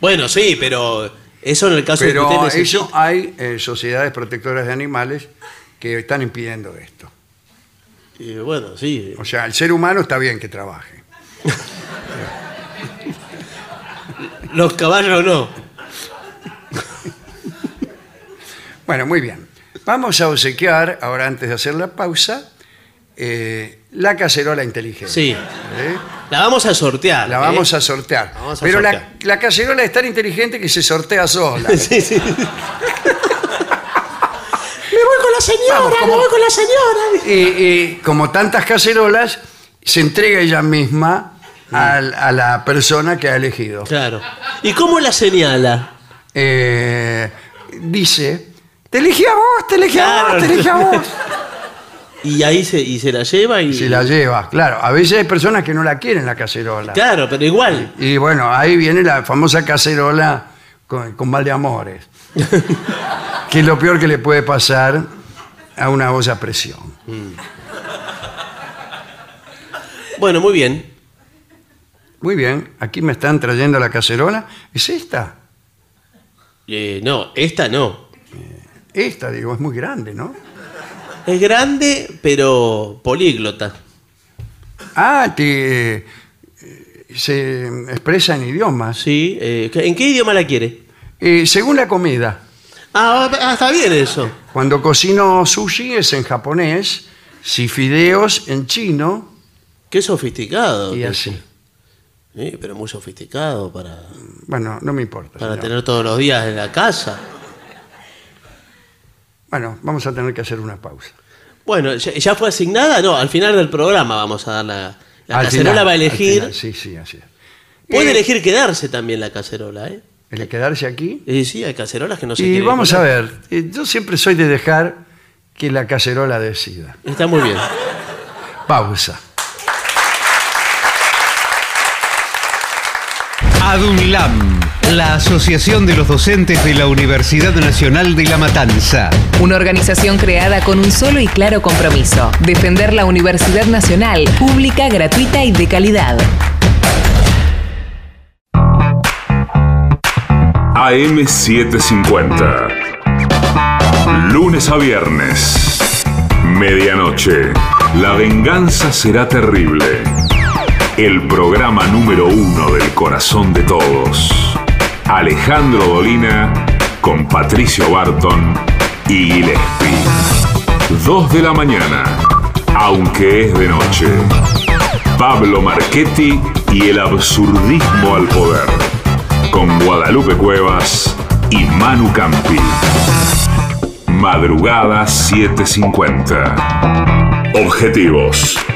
Bueno, sí, pero Eso en el caso de que Pero usted necesite- eso hay eh, sociedades protectoras de animales que están impidiendo esto. Y bueno, sí. O sea, el ser humano está bien que trabaje. (laughs) Los caballos no. Bueno, muy bien. Vamos a obsequiar, ahora antes de hacer la pausa, eh, la cacerola inteligente. Sí. ¿Eh? La vamos a sortear. La ¿eh? vamos a sortear. La vamos a Pero La, sortear. la cacerola es tan inteligente que se sortea sola. (laughs) Sí, sí. (laughs) me voy con la señora, me voy con la señora. y, y como tantas cacerolas, se entrega ella misma al- a, la persona que ha elegido. Claro. ¿Y cómo la señala? Eh, dice, te elegí a vos, te elegí a Claro. vos, te elegí a vos. (laughs) Y ahí se, y se la lleva y. Se la lleva, claro. A veces hay personas que no la quieren la cacerola. Claro, pero igual. Y bueno, ahí viene la famosa cacerola con, con mal de amores. (laughs) que es lo peor que le puede pasar a una olla a presión. Bueno, muy bien. Muy bien, aquí me están trayendo la cacerola. ¿Es esta? Eh, no, esta no. Esta, digo, es muy grande, ¿no? Es grande, pero políglota. Ah, te, eh, se expresa en idiomas. Sí. eh, ¿En qué idioma la quiere? Eh, según la comida. Ah, ah, está bien eso. Cuando cocino sushi es en japonés, si fideos en chino Qué sofisticado. y así. Sí, pero muy sofisticado para, Bueno, no me importa. para señor. tener todos los días en la casa. Bueno, vamos a tener que hacer una pausa. Bueno, ¿ya, ya fue asignada? No, al final del programa vamos a dar la... La Al cacerola final, va a al elegir... final, Sí, sí, así es. Puede Eh, elegir quedarse también la cacerola, ¿eh? ¿El quedarse aquí? Y sí, hay cacerolas que no se Y quieren vamos a comer. ver, eh, yo siempre soy de dejar que la cacerola decida. Está muy bien. Pausa. ADUNLAM, la Asociación de los Docentes de la Universidad Nacional de La Matanza. Una organización creada con un solo y claro compromiso, defender la Universidad Nacional, pública, gratuita y de calidad. AM750. Lunes a viernes. Medianoche. La venganza será terrible. El programa número uno del corazón de todos. Alejandro Dolina con Patricio Barton y Gillespie. Dos de la mañana, aunque es de noche. Pablo Marchetti y el absurdismo al poder. Con Guadalupe Cuevas y Manu Campi. Madrugada 750. Objetivos,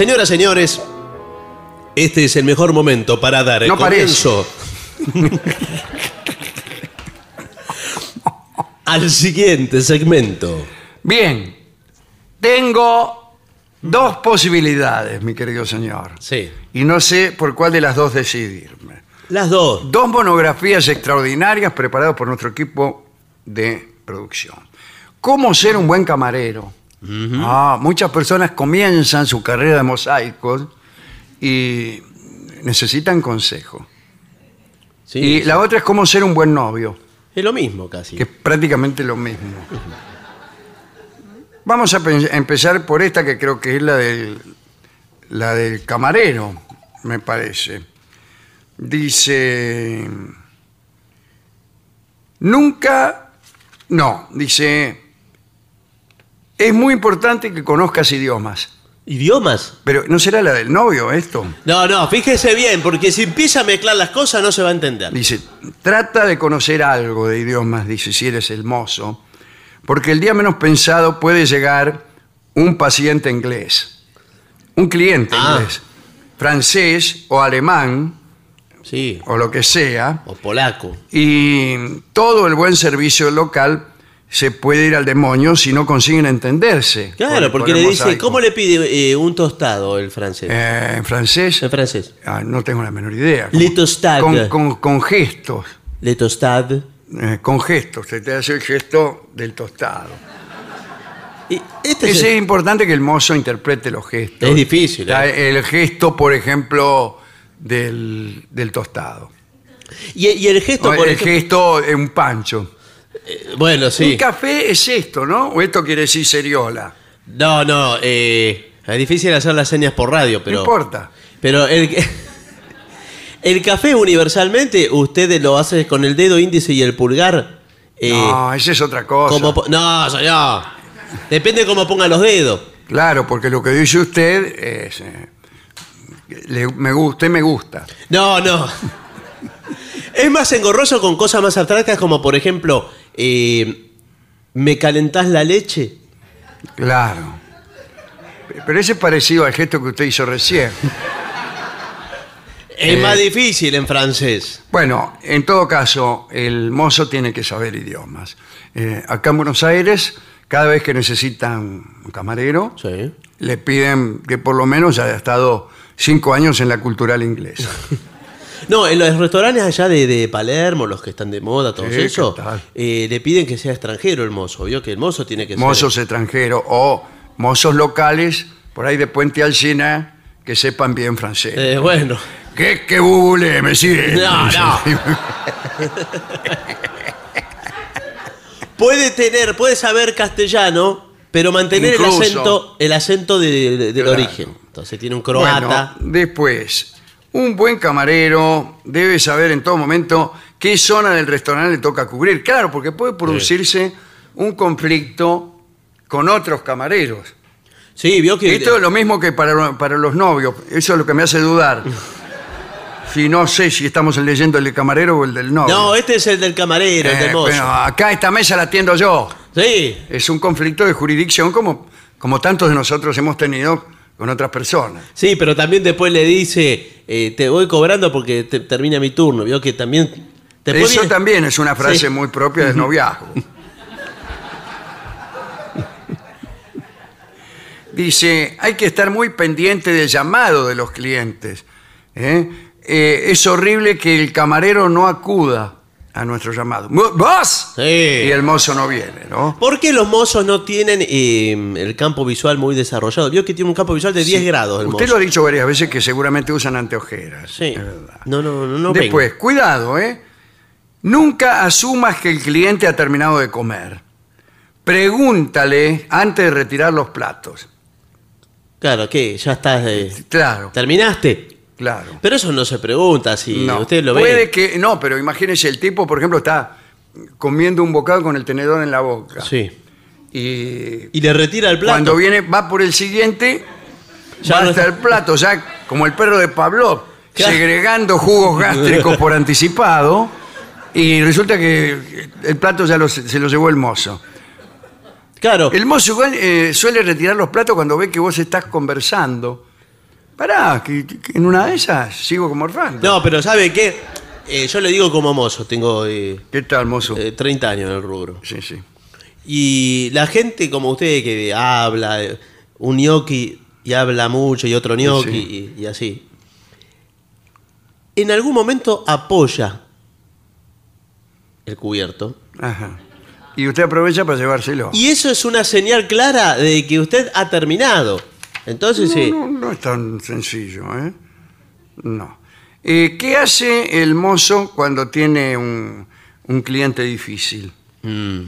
Señoras, señores, este es el mejor momento para dar el No comienzo (laughs) al siguiente segmento. Bien, tengo dos posibilidades, mi querido señor. Sí. Y no sé por cuál de las dos decidirme. Las dos. Dos monografías extraordinarias preparadas por nuestro equipo de producción. ¿Cómo ser un buen camarero? Ah, muchas personas comienzan su carrera de mosaicos y necesitan consejo. Sí, y la otra es cómo ser un buen novio, Es lo mismo casi. que es prácticamente lo mismo. Vamos a pe- a empezar por esta que creo que es la del, la del camarero, me parece. Dice, nunca, no, dice, es muy importante que conozcas idiomas. ¿Idiomas? Pero ¿no será la del novio esto? No, no, fíjese bien, porque si empieza a mezclar las cosas no se va a entender. Dice, trata de conocer algo de idiomas, dice, si eres el mozo, porque el día menos pensado puede llegar un paciente inglés, un cliente Ah. inglés, francés o alemán Sí. o lo que sea, O polaco. y todo el buen servicio local se puede ir al demonio si no consiguen entenderse. Claro, porque le dice, mosaico. ¿cómo le pide eh, un tostado el francés? Eh, en francés, En francés. ah, no tengo la menor idea. Le tostade. Con, con- con gestos, Le tostade. eh, con gestos, se te hace el gesto del tostado. Y este Es, el- importante que el mozo interprete los gestos. Es difícil, El gesto, por ejemplo, del, del tostado. y, y el gesto, O por el ejemplo- gesto de un pancho. Eh, Bueno, sí. Un café es esto, ¿no? O esto quiere decir seriola. No, no. eh, es difícil hacer las señas por radio, pero. no importa. Pero el, (laughs) el café universalmente, usted lo hace con el dedo índice y el pulgar. eh, no, esa es otra cosa. como po- no, señor. Depende cómo ponga los dedos. Claro, porque lo que dice usted es... eh, le- me, gu- usted me gusta. No, no. (laughs) Es más engorroso con cosas más abstractas como, por ejemplo, eh, ¿me calentás la leche? Claro. Pero ese es parecido al gesto que usted hizo recién. Es Eh. más difícil en francés. Bueno, en todo caso, el mozo tiene que saber idiomas. Eh, acá en Buenos Aires, cada vez que necesitan un camarero, Sí. le piden que por lo menos haya estado cinco años en la cultural inglesa. (laughs) No, en los restaurantes allá de, de Palermo, los que están de moda, todo Sí, eso, ¿qué tal? eh, le piden que sea extranjero el mozo. Vio que el mozo tiene que Mozos ser. extranjeros o mozos locales, por ahí de Puente Alsina, que sepan bien francés. Eh, bueno. ¿Qué, qué bule, me sigue? No, no. (laughs) (laughs) Puede tener, puede saber castellano, pero mantener el acento, el acento de- de- del Claro. origen. Entonces tiene un croata. Bueno, después, un buen camarero debe saber en todo momento qué zona del restaurante le toca cubrir. Claro, porque puede producirse un conflicto con otros camareros. sí, vio que. Esto es lo mismo que para, para los novios. Eso es lo que me hace dudar. (laughs) Si no sé si estamos leyendo el del camarero o el del novio. No, este es el del camarero, el Eh, del mozo. bueno, acá esta mesa la atiendo yo. Sí. Es un conflicto de jurisdicción como, como tantos de nosotros hemos tenido con otras personas. Sí, pero también después le dice, eh, te voy cobrando porque te- termina mi turno. Vio que también... después Eso viene- también es una frase Sí. muy propia del noviazgo. (laughs) Dice, hay que estar muy pendiente del llamado de los clientes. ¿eh? Eh, es horrible que el camarero no acuda a nuestro llamado. "Mu- ¿Vos? Sí. Y el mozo no viene, ¿no? ¿Por qué los mozos no tienen eh, el campo visual muy desarrollado? Vio que tiene un campo visual de 10 grados el Usted mozo. lo ha dicho varias veces que seguramente usan anteojeras. Sí. es verdad. No, no, no, no Después, cuidado, ¿eh? Nunca asumas que el cliente ha terminado de comer. Pregúntale antes de retirar los platos. Claro, ¿qué? Ya estás... eh, Claro, ¿Terminaste? Claro. Pero eso no se pregunta si No, usted lo puede ve. que no, pero imagínese el tipo, por ejemplo, está comiendo un bocado con el tenedor en la boca. Sí. Y Y le retira el plato. cuando viene va por el siguiente, Ya va no hasta está- el plato, ya como el perro de Pablo, Claro. segregando jugos gástricos por anticipado, y resulta que el plato ya lo- se lo llevó el mozo. Claro. El mozo igual eh, suele retirar los platos cuando ve que vos estás conversando. Pará, que, que en una de esas sigo como orfando. No, pero ¿sabe qué? Eh, yo le digo como mozo, tengo eh, ¿Qué tal, mozo? eh, 30 años en el rubro. sí, sí. Y la gente como usted que habla, eh, un gnocchi y habla mucho y otro gnocchi Sí. y, y así, en algún momento apoya el cubierto. Ajá. Y usted aprovecha para llevárselo. Y eso es una señal clara de que usted ha terminado. Entonces, sí. No, es tan sencillo, ¿eh? No. Eh, ¿Qué hace el mozo cuando tiene un, un cliente difícil? Mm.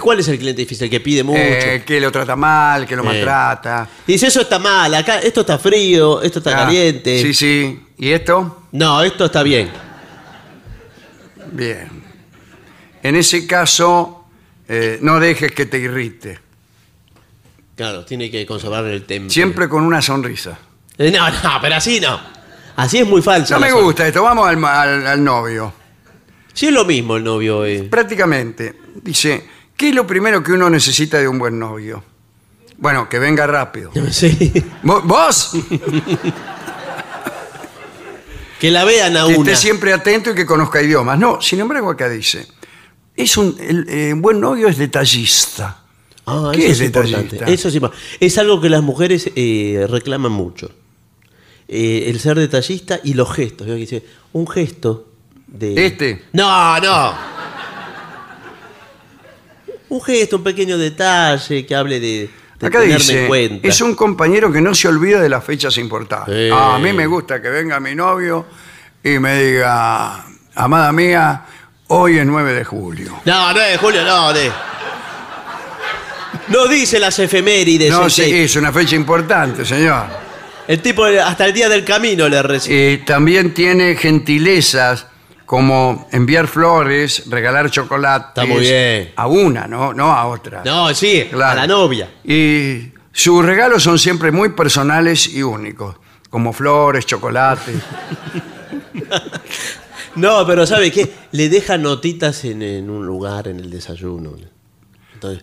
¿Cuál es el cliente difícil? El que pide mucho. Eh, que lo trata mal, que lo Eh. maltrata. Dice, eso está mal, acá esto está frío, esto está Ah, caliente. Sí, sí. ¿Y esto? No, esto está bien. Bien. En ese caso, eh, no dejes que te irrite. Claro, tiene que conservar el temple. Siempre con una sonrisa. Eh, No, no, pero así no. Así es muy falso. No me gusta esto. Vamos al, al- al novio. Sí es lo mismo el novio. eh. Prácticamente. Dice, ¿qué es lo primero que uno necesita de un buen novio? Bueno, que venga rápido. (laughs) Sí. ¿Vo- ¿Vos? Que la vean a que una. esté siempre atento y que conozca idiomas. No, sin embargo, acá dice, es un el, eh, buen novio es detallista. Ah, ¿Qué eso es importante. Eso sí, es algo que las mujeres eh, reclaman mucho. Eh, el ser detallista y los gestos. un gesto de. Este. No, no. Un gesto, un pequeño detalle que hable de, de Acá dice, en cuenta. es un compañero que no se olvida de las fechas importantes. Sí. Ah, a mí me gusta que venga mi novio y me diga, amada mía, hoy es 9 de julio. No, no es Julio, no, de. No dice las efemérides. No, sí, es una fecha importante, señor. el tipo hasta el día del camino le recibe. Eh, también tiene gentilezas como enviar flores, regalar chocolates. Está muy bien. A una, no, no a otra. No, sí, a la novia. Y sus regalos son siempre muy personales y únicos, como flores, chocolates. (laughs) No, pero ¿sabe qué? Le deja notitas en, en un lugar, en el desayuno.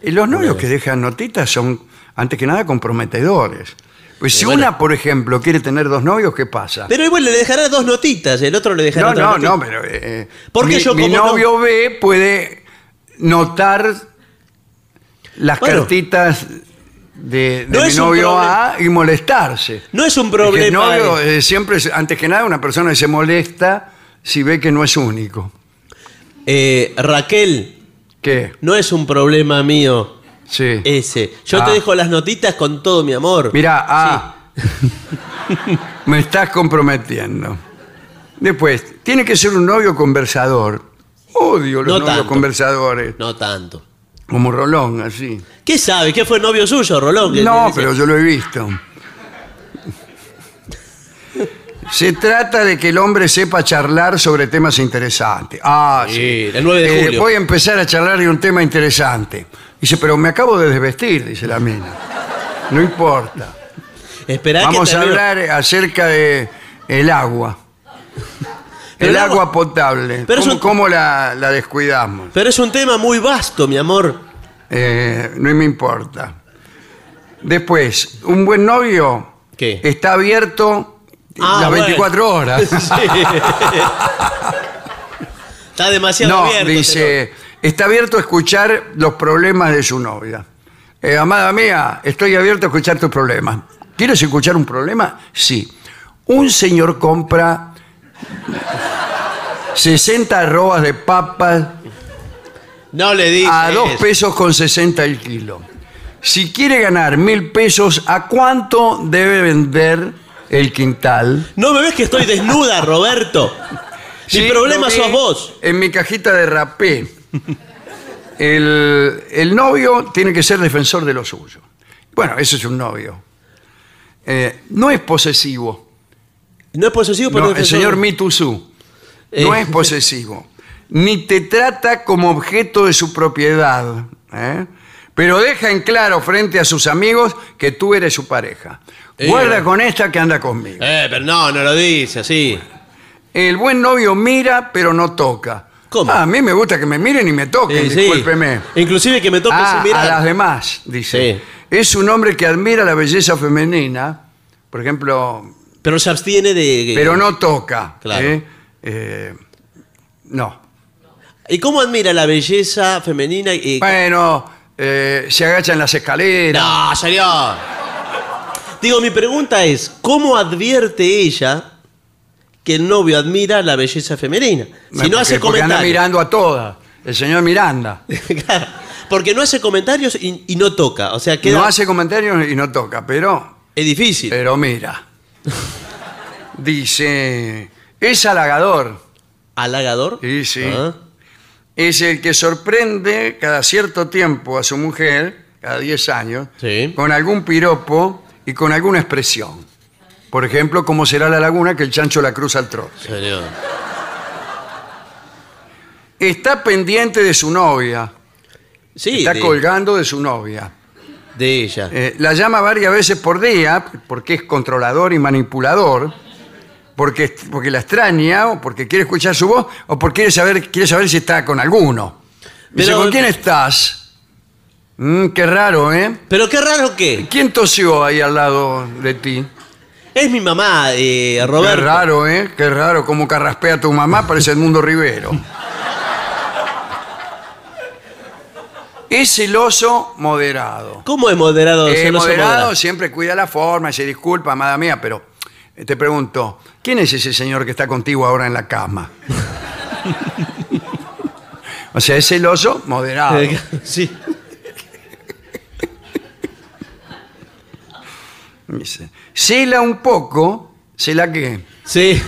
Y los novios que dejan notitas son, antes que nada, comprometedores. Pues si bueno. una, por ejemplo, quiere tener dos novios, ¿qué pasa? Pero igual le dejará dos notitas, el otro le dejará No, otra no, notita. no, pero eh, Porque mi, yo mi como no- novio B puede notar las Bueno. cartitas de, de No mi es un novio problema. A y molestarse. No es un Es que problema. el novio eh. eh, siempre, es- antes que nada, una persona se molesta si ve que no es único. Eh, Raquel, ¿Qué? no es un problema mío Sí. ese. Yo Ah. te dejo las notitas con todo mi amor. Mira, ah, (laughs) me estás comprometiendo. Después, tiene que ser un novio conversador. Odio los No novios tanto. conversadores. No tanto. Como Rolón, así. ¿Qué sabe? ¿Qué fue novio suyo, Rolón? Que- No, que- pero yo lo he visto. Se trata de que el hombre sepa charlar sobre temas interesantes. Ah, sí. Sí, el 9 de Eh, julio. voy a empezar a charlar de un tema interesante. Dice, pero me acabo de desvestir, dice la mina. No importa. Esperá Vamos que a termino- hablar acerca de el agua. (laughs) Pero el el agua- agua potable. Pero ¿Cómo, un- cómo la, la descuidamos? Pero es un tema muy vasto, mi amor. Eh, no me importa. Después, un buen novio ¿Qué? está abierto Ah, las bueno. 24 horas. (laughs) Sí. Está demasiado no, abierto. dice, está abierto a escuchar los problemas de su novia. Eh, amada mía, estoy abierto a escuchar tus problemas. ¿Quieres escuchar un problema? Sí. Un señor compra (laughs) 60 arrobas de papas No le dice. a 2 eso. pesos con 60 el kilo. Si quiere ganar mil pesos, ¿a cuánto debe vender el quintal? ¿No me ves que estoy desnuda, Roberto? Sí, Mi problema lo vi sos vos. En mi cajita de rapé. El, el novio tiene que ser defensor de lo suyo. Bueno, eso es un novio. Eh, no es posesivo. No es posesivo, pero No, el defensor. señor Mitusu. No Eh. es posesivo. Ni te trata como objeto de su propiedad. ¿eh? Pero deja en claro frente a sus amigos que tú eres su pareja. Guarda con esta que anda conmigo. Eh, pero no, no lo dice así. El buen novio mira, pero no toca. ¿Cómo? Ah, a mí me gusta que me miren y me toquen, Eh, sí. discúlpeme. Inclusive que me toque Ah, sin mirar. a las demás, dice. Sí. Es un hombre que admira la belleza femenina, por ejemplo, Pero se abstiene de... pero no toca. Claro. ¿eh? Eh, no. ¿Y cómo admira la belleza femenina? Y... Bueno, eh, se agacha en las escaleras. No, señor. Digo, mi pregunta es, ¿cómo advierte ella que el novio admira la belleza femenina? Si no hace porque anda comentarios. mirando a todas. El señor Miranda. (laughs) Claro, porque no hace comentarios y, y no toca. O sea, queda... No hace comentarios y no toca, pero Es difícil. Pero mira, (laughs) dice, es halagador, ¿Halagador? Sí, sí. Ah. es el que sorprende cada cierto tiempo a su mujer, cada 10 años, Sí. con algún piropo y con alguna expresión. Por ejemplo, como será la laguna que el chancho la cruza al trote. Señor. Está pendiente de su novia, Sí, está de, colgando de su novia. de ella. Eh, la llama varias veces por día porque es controlador y manipulador, porque, porque la extraña o porque quiere escuchar su voz o porque quiere saber, quiere saber si está con alguno. Dice, Pero- ¿con quién estás? Mm, qué raro, ¿eh? Pero qué raro que. ¿Quién tosió ahí al lado de ti? Es mi mamá, eh, Qué Roberto. raro, ¿eh? Qué raro, como carraspea tu mamá, parece el mundo Rivero. Es celoso moderado. ¿Cómo es moderado? Eh, celoso, moderado moderado? siempre cuida la forma, se disculpa, amada mía, pero eh, te pregunto, ¿quién es ese señor que está contigo ahora en la cama? (laughs) o sea, es celoso moderado. (laughs) Sí. Dice, Cela un poco, cela qué, Sí.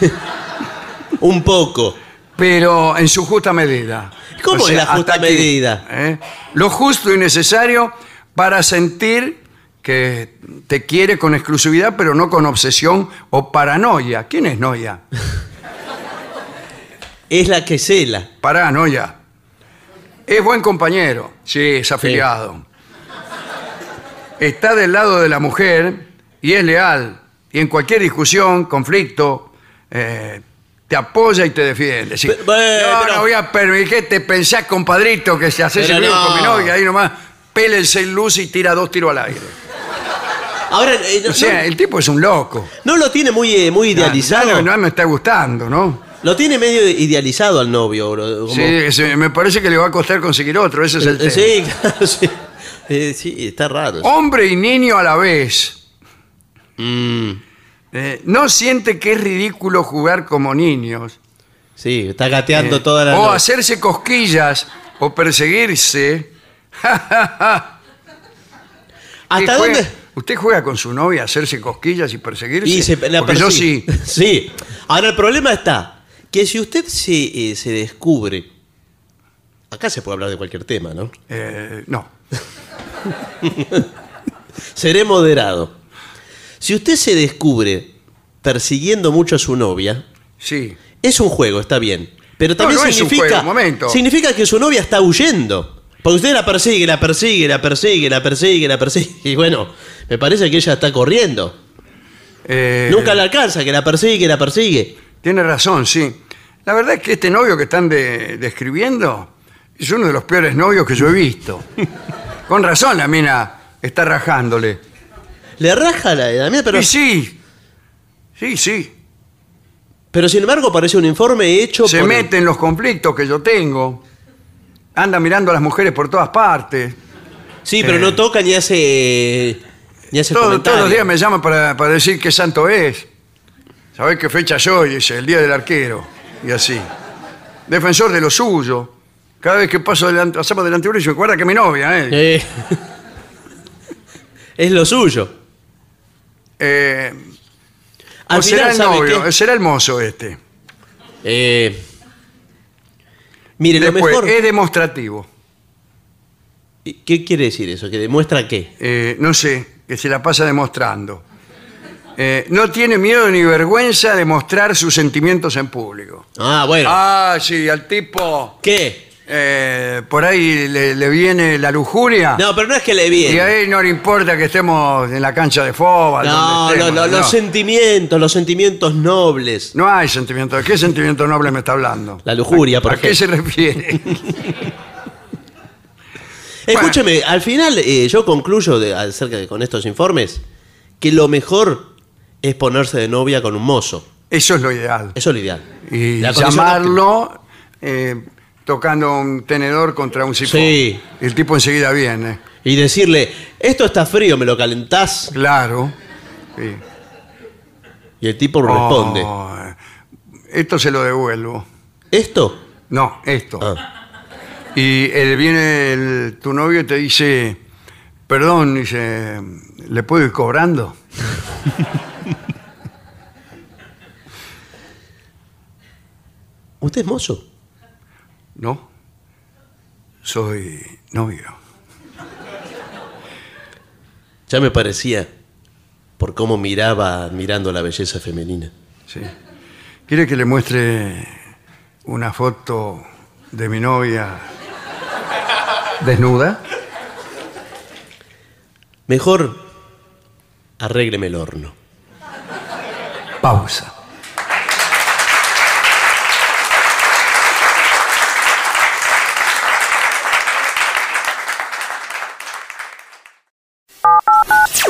Un poco. pero en su justa medida. ¿Cómo es la justa hasta medida? ¿eh? Lo justo y necesario para sentir que te quiere con exclusividad, pero no con obsesión o paranoia. ¿Quién es Noia? Es la que cela. Paranoia. Es buen compañero. Sí, es afiliado. Está del lado de la mujer y es leal. Y en cualquier discusión, conflicto, eh, te apoya y te defiende. Sí. Pero- no, pero- no voy a permitir que te pensás, compadrito, que se hace el no. con mi novia. Ahí nomás pela el seis luz y tira dos tiros al aire. Ahora, eh, no, O sea, no- el tipo es un loco. no lo tiene muy, eh, muy idealizado. no, me está gustando, ¿no? Lo tiene medio idealizado al novio. como- Sí, me parece que le va a costar conseguir otro. Ese es el tema. sí, (laughs) claro, sí. Sí, está raro. Hombre y niño a la vez. Mm, Eh, no siente que es ridículo jugar como niños. sí, está gateando Eh, toda la o noche. hacerse cosquillas o perseguirse. (laughs) ¿Hasta ¿Qué juega- dónde? ¿Usted juega con su novia a hacerse cosquillas y perseguirse? Y se, la Porque yo sí. (laughs) Sí. Ahora, el problema está que si usted se, eh, se descubre. Acá se puede hablar de cualquier tema, ¿no? Eh, no. (laughs) Seré moderado. Si usted se descubre persiguiendo mucho a su novia, Sí. es un juego, está bien. Pero también no es un significa, juego, un momento. significa que su novia está huyendo. Porque usted la persigue, la persigue, la persigue, la persigue, la persigue. (laughs) Y bueno, me parece que ella está corriendo. Eh, Nunca la alcanza, que la persigue, que la persigue. Tiene razón, sí. La verdad es que este novio que están de- describiendo es uno de los peores novios que yo he visto. (laughs) Con razón la mina está rajándole. Le raja la mía, pero, Y sí, sí, sí. pero sin embargo parece un informe hecho Se por... mete en los conflictos que yo tengo. Anda mirando a las mujeres por todas partes. Sí, pero Eh. no toca ni hace... Ni hace Todo- todos comentario. los días me llama para, para decir qué santo es. ¿Sabés qué fecha soy? Dice, el día del arquero. Y así. Defensor de lo suyo. Cada vez que paso delante, pasamos delante de uno, dice, recuerda que es mi novia, ¿eh? Eh, (laughs) es lo suyo. Eh, Al o será final, el ¿sabe novio, qué? será el mozo este. Eh, mire, lo Después, mejor... es demostrativo. ¿Qué quiere decir eso? ¿Que demuestra qué? Eh, no sé, que se la pasa demostrando. Eh, no tiene miedo ni vergüenza de mostrar sus sentimientos en público. Ah, bueno. Ah, sí, al tipo ¿Qué? Eh, por ahí le, le viene la lujuria. No, pero no es que le viene. Y a él no le importa que estemos en la cancha de fútbol. No, no, no, los sentimientos, los sentimientos nobles. No hay sentimiento. ¿De qué sentimiento noble me está hablando? La lujuria, por ¿A qué se ejemplo. refiere? (laughs) Escúcheme, al final eh, yo concluyo de- acerca de con estos informes que lo mejor es ponerse de novia con un mozo. Eso es lo ideal. Eso es lo ideal. Y llamarlo eh, tocando un tenedor contra un sifón. Sí. El tipo enseguida viene. Y decirle, esto está frío, ¿me lo calentás? Claro. Sí. Y el tipo responde, Oh, esto se lo devuelvo. ¿esto? No, esto. Ah. Y él viene el- tu novio y te dice, perdón, dice, ¿le puedo ir cobrando? (laughs) ¿Usted es mozo? No, soy novio. Ya me parecía por cómo miraba mirando la belleza femenina. Sí. ¿Quiere que le muestre una foto de mi novia desnuda? Mejor arrégleme el horno. Pausa.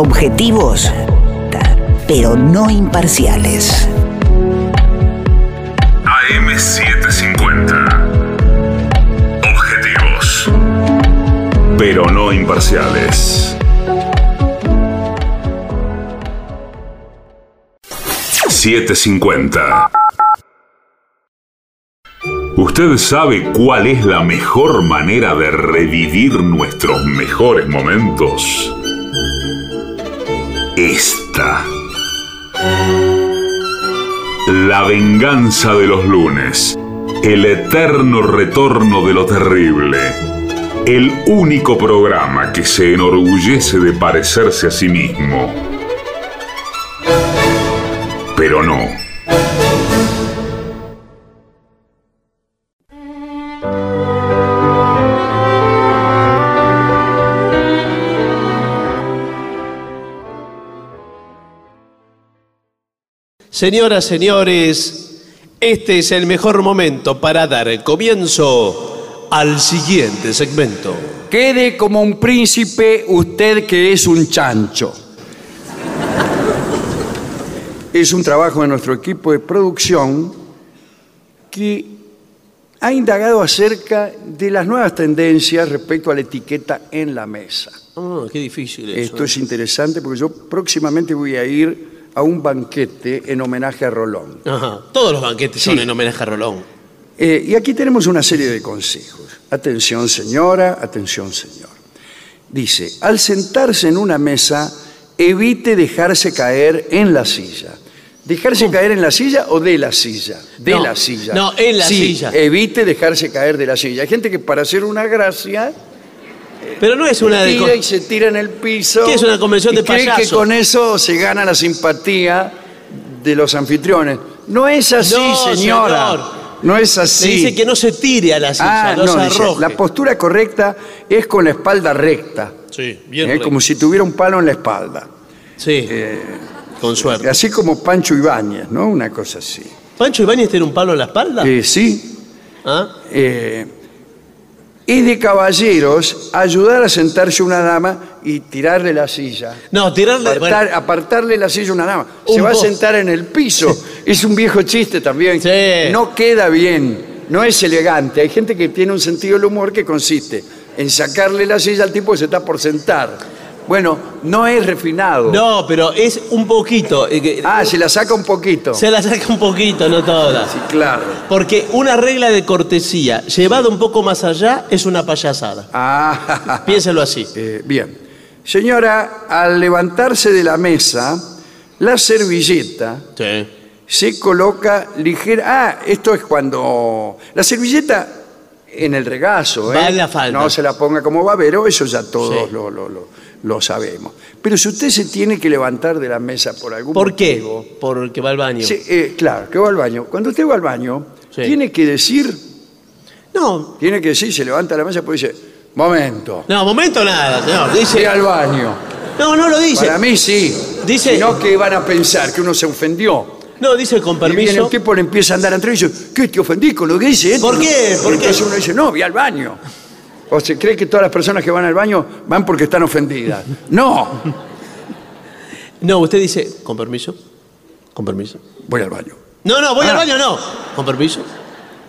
Objetivos, pero no imparciales. AM750. Objetivos. Pero no imparciales. ...750... ¿Usted sabe cuál es la mejor manera de revivir nuestros mejores momentos? Esta. La venganza de los lunes. El eterno retorno de lo terrible. El único programa que se enorgullece de parecerse a sí mismo. Pero no. Señoras, señores, este es el mejor momento para dar el comienzo al siguiente segmento. Quede como un príncipe usted que es un chancho. Es un trabajo de nuestro equipo de producción que ha indagado acerca de las nuevas tendencias respecto a la etiqueta en la mesa. Ah, qué difícil eso. Esto es interesante porque yo próximamente voy a ir a un banquete en homenaje a Rolón. Ajá, Todos los banquetes son Sí. en homenaje a Rolón. Eh, y aquí tenemos una serie de consejos. Atención señora, atención señor. Dice, al sentarse en una mesa, evite dejarse caer en la silla. ¿Dejarse caer en la silla o de la silla? De No, la silla. no, en la Sí, silla. Evite dejarse caer de la silla. Hay gente que para hacer una gracia Pero no es una de... tira y se tira en el piso. ¿Qué es una convención y de cree que con eso se gana la simpatía de los anfitriones. No es así, No, señora. señor. No es Le así. dice que no se tire a la silla, Ah, no, no, se dice, la postura correcta es con la espalda recta. Sí, bien ¿eh? como si tuviera un palo en la espalda. Sí, Eh, con suerte. Así como Pancho Ibáñez, ¿no? Una cosa así. ¿Pancho Ibáñez tiene un palo en la espalda? Eh, sí. ¿Ah? Es de caballeros ayudar a sentarse una dama y tirarle la silla. No, tirarle... Apartar- bueno, apartarle la silla a una dama. Se Un va a sentar en el piso. Es un viejo chiste también. Sí. No queda bien, no es elegante. Hay gente que tiene un sentido del humor que consiste en sacarle la silla al tipo que se está por sentar. Bueno, no es refinado. no, pero es un poquito. eh, Ah, se la saca un poquito. Se la saca un poquito, no toda. Sí, claro. Porque una regla de cortesía llevada un poco más allá es una payasada. Ah, Piénselo así. eh, bien. Señora, al levantarse de la mesa, la servilleta Sí. se coloca ligera. Ah, esto es cuando. La servilleta en el regazo, ¿eh? Va en la falda. No se la ponga como babero, eso ya todos Sí. lo, lo- lo- lo sabemos. Pero si usted se tiene que levantar de la mesa por algún ¿Por qué? motivo. Porque va al baño. Sí, eh, claro, que va al baño. Cuando usted va al baño, Sí. tiene que decir, No, tiene que decir, se levanta de la mesa y dice, momento, no, momento nada, señor. voy Dice. al baño. No, no lo dice. Para mí sí. Dice- Si no, que van a pensar que uno se ofendió. No, dice con Y viene permiso. el tipo, le empieza a andar atrás y dice, ¿qué te ofendí con lo que dice? esto?" ¿Por qué? ¿Por qué? Entonces uno dice, no, voy al baño. O se cree que todas las personas que van al baño van porque están ofendidas. No, No, usted dice con permiso. Con permiso. voy al baño. No, no, voy Ah. al baño, no. Con permiso.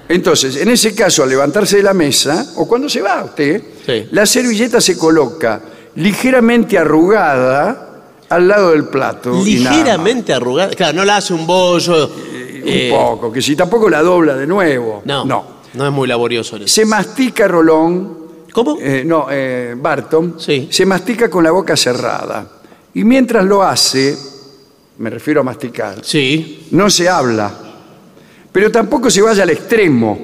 Entonces, en ese caso, al levantarse de la mesa, o cuando se va usted, Sí. la servilleta se coloca ligeramente arrugada al lado del plato. y nada más. Ligeramente arrugada. Claro, no la hace un bollo. Un eh, poco, que si tampoco la dobla de nuevo. No, No. no. es muy laborioso eso. Se mastica rolón ¿Cómo? Eh, no, eh, Barton, Sí. se mastica con la boca cerrada. Y mientras lo hace, me refiero a masticar, Sí. no se habla. Pero tampoco se vaya al extremo.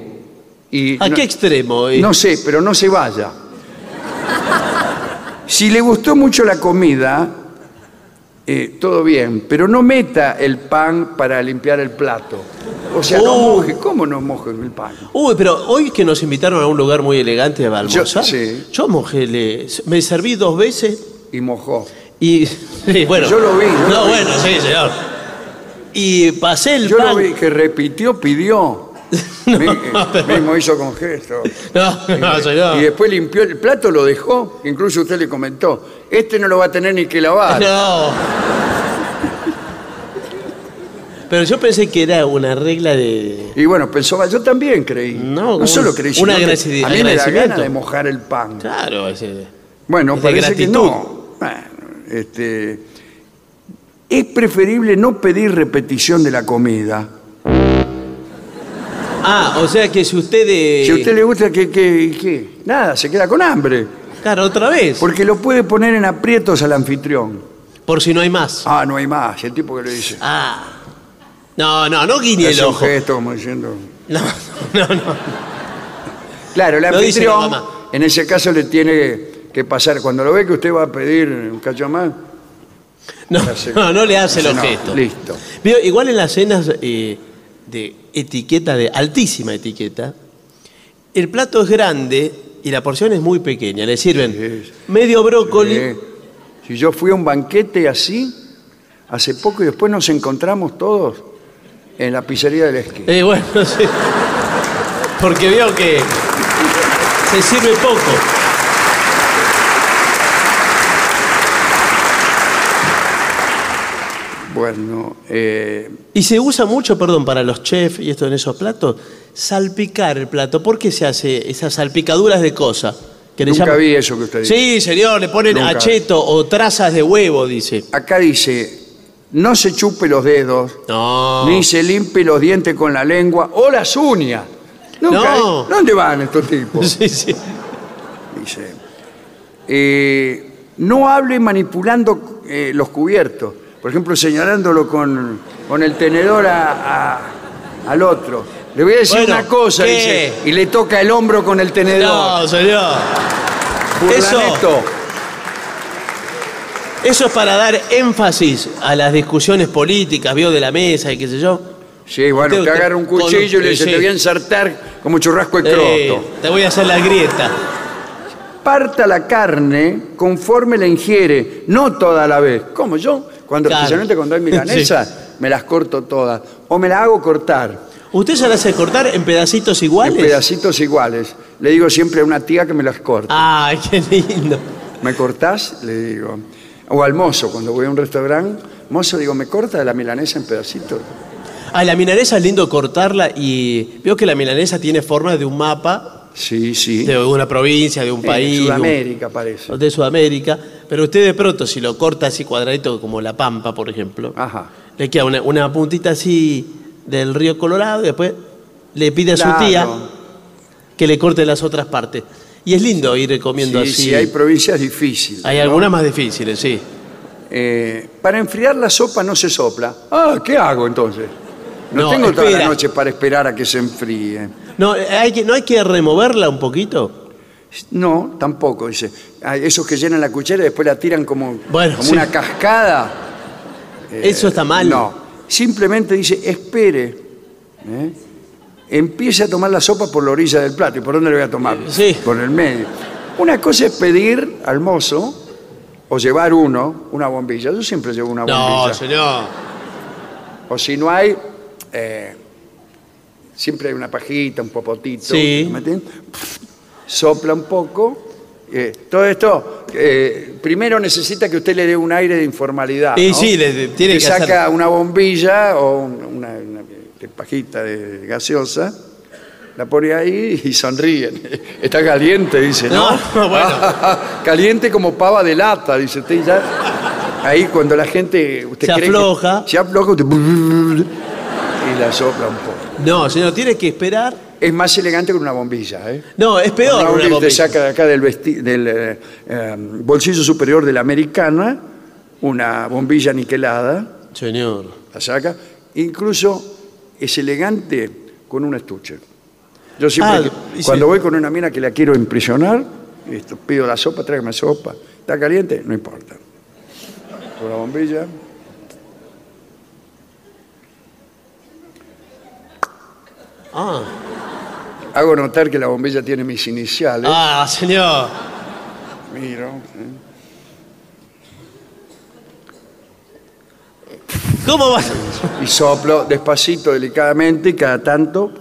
Y ¿A no, qué extremo? eh? no sé, pero no se vaya. Si le gustó mucho la comida, eh, todo bien, pero no meta el pan para limpiar el plato. O sea, no Oh. moje. ¿Cómo no moje el pan? Uy, pero hoy que nos invitaron a un lugar muy elegante a almorzar, Yo- sí. yo mojé, le- me serví dos veces Y mojó. y (laughs) sí, bueno. Yo lo vi, yo no, lo vi. bueno, sí, señor. Y pasé el Yo pan. lo vi que repitió, pidió. (laughs) Pero- mismo hizo con gesto. (laughs) No, no, señor. Y después limpió el plato, lo dejó. Incluso usted le comentó, este no lo va a tener ni que lavar. No. Pero yo pensé que era una regla de. Y bueno, pensó, yo también creí. No, No, solo creí, un sino que a mí me da gana de mojar el pan. Claro, ese. Bueno, parece que no. Bueno, este, es preferible no pedir repetición de la comida. Ah, o sea que si usted. eh, Si a usted le gusta que, que, que- nada, se queda con hambre. Claro, otra vez. Por, Porque lo puede poner en aprietos al anfitrión. si no hay más. Ah, no hay más. El tipo que le dice. Ah. No, no, no guiñe el hace un ojo. gesto como diciendo. No, no, no. Claro, el Lo dice la anfitrión, mamá. en ese caso le tiene que pasar. Cuando lo ve que usted va a pedir un cacho más, No, no, no le hace los "No, gestos. Listo. Vio, igual en las cenas eh, de etiqueta, de altísima etiqueta, el plato es grande y la porción es muy pequeña. Le sirven Sí. medio brócoli. Si yo fui a un banquete así, hace poco y después nos encontramos todos en la pizzería del esquí. Eh, bueno, (laughs) sí. Porque veo que se sirve poco. Bueno, eh, Y se usa mucho, perdón, para los chefs y esto en esos platos, salpicar el plato. ¿Por qué se hace esas salpicaduras de cosas? Que nunca llaman- vi eso que usted dice. Sí, señor, le ponen Nunca. acheto o trazas de huevo, dice. Acá dice, no se chupe los dedos, No. ni se limpie los dientes con la lengua o las uñas. Nunca- No. ¿Dónde van estos tipos? (laughs) Sí, sí. Dice, eh, no hable manipulando eh, los cubiertos. Por ejemplo, señalándolo con, con el tenedor a- a- al otro. Le voy a decir Bueno, una cosa, ¿qué? dice, y le toca el hombro con el tenedor. No, señor. Eso, eso es para dar énfasis a las discusiones políticas, vio, de la mesa y qué sé yo. Sí, bueno, te usted- agarra un cuchillo y le dice, sí. te voy a ensartar como churrasco de Eh, croto. te voy a hacer la grieta. Parta la carne conforme la ingiere, no toda a la vez. Como yo, cuando, Claro. especialmente cuando hay (laughs) milanesa, me las corto todas. O me las hago cortar ¿Usted se la hace cortar en pedacitos en iguales? pedacitos iguales. Le digo siempre a una tía que me las corte. Ay, qué lindo. ¿Me cortás? Le digo. O al mozo, cuando voy a un restaurante, mozo, digo, ¿me corta la milanesa en pedacitos? Ah, la milanesa es lindo cortarla y veo que la milanesa tiene forma de un mapa Sí, sí. de una provincia, de un país. Sudamérica parece. de Sudamérica. Pero usted de pronto, si lo corta así cuadradito como la pampa, por ejemplo, Ajá. le queda una, una puntita así del río Colorado y después le pide a su tía que le corte las otras partes. Y es lindo ir comiendo Sí, así. sí, hay provincias difíciles. Hay ¿no? algunas más difíciles, sí. Eh, para enfriar la sopa no se sopla. Ah, ¿qué hago entonces? No, No, tengo toda la espera. noche para esperar a que se enfríe. No, hay que, ¿no hay que removerla un poquito? No, tampoco, dice. Hay esos que llenan la cuchara y después la tiran como, Bueno, como sí. una cascada. (laughs) Eso está mal. No, simplemente dice, espere. ¿eh? Empiece a tomar la sopa por la orilla del plato. ¿Y por dónde le voy a tomar? Sí. Por el medio. Una cosa es pedir al mozo o llevar uno, una bombilla. Yo siempre llevo una No, bombilla. señor. O si no hay, eh, siempre hay una pajita, un popotito. Sí. ¿me entiendes? Sopla un poco. eh, todo esto, eh, primero necesita que usted le dé un aire de informalidad. Y ¿no? sí, le- tiene que saca hacer- una bombilla o un- una, una pajita de gaseosa, la pone ahí y sonríen. (laughs) Está caliente, dice, ¿no? No, bueno. (laughs) caliente como pava de lata, dice usted. y ya, ahí cuando la gente... Usted Se cree que- afloja. se afloja usted, y la sopla un poco. No, señor, tiene que esperar. Es más elegante que una bombilla, ¿eh? No, es peor Una bombilla te saca de acá del, vesti- del eh, eh, bolsillo superior de la americana una bombilla niquelada, Señor. la saca. Incluso es elegante con un estuche. Yo siempre, Ah, que- y cuando voy con una mina que la quiero impresionar, pido la sopa, tráigame sopa. ¿Está caliente? No importa. Con la bombilla. Ah, Hago notar que la bombilla tiene mis iniciales. ah señor. Miro. ¿Cómo va? Y soplo despacito, delicadamente, y cada tanto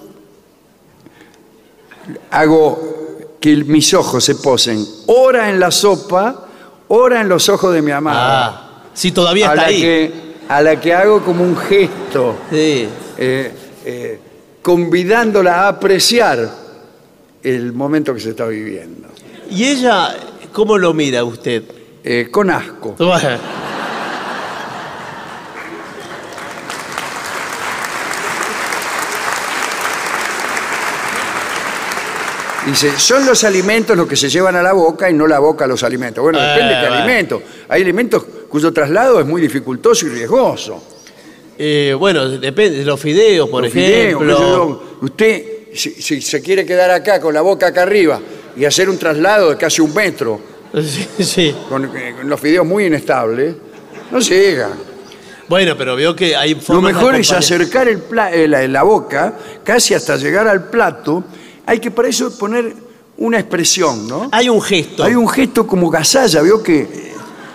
hago que mis ojos se posen ora en la sopa, ora en los ojos de mi amada. Ah, sí, todavía a, está la ahí. que, a la que hago como un gesto, Sí. eh, eh, convidándola a apreciar el momento que se está viviendo. ¿Y ella cómo lo mira usted? Eh, con asco. Dice, son los alimentos los que se llevan a la boca y no la boca a los alimentos. Bueno, depende Eh, de qué bueno. alimento. Hay alimentos cuyo traslado es muy dificultoso y riesgoso. Eh, bueno, depende de los fideos, por Los ejemplo. yo. usted, si, si se quiere quedar acá con la boca acá arriba y hacer un traslado de casi un metro Sí, sí. con, eh, con los fideos muy inestables, no llega. Bueno, pero veo que hay Lo mejor es acercar el pla- eh, la, la boca casi hasta llegar al plato. Hay que para eso poner una expresión, ¿no? Hay un gesto. Hay un gesto como gasalla, veo que,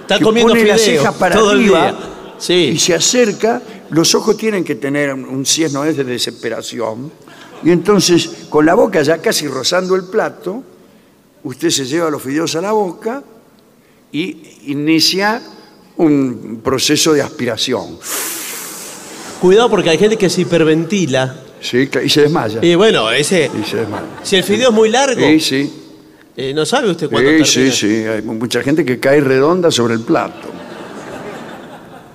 Está que comiendo pone las fideos cejas para todo el arriba día. Sí. y se acerca. Los ojos tienen que tener un ciesno de desesperación. Y entonces, con la boca ya casi rozando el plato, usted se lleva los fideos a la boca y inicia un proceso de aspiración. Cuidado porque hay gente que se hiperventila. Sí, y se desmaya. Y bueno, ese. Y se desmaya. Si el fideo es muy largo, Sí, sí. eh, no sabe usted cuándo Sí, sí, sí. Hay mucha gente que cae redonda sobre el plato.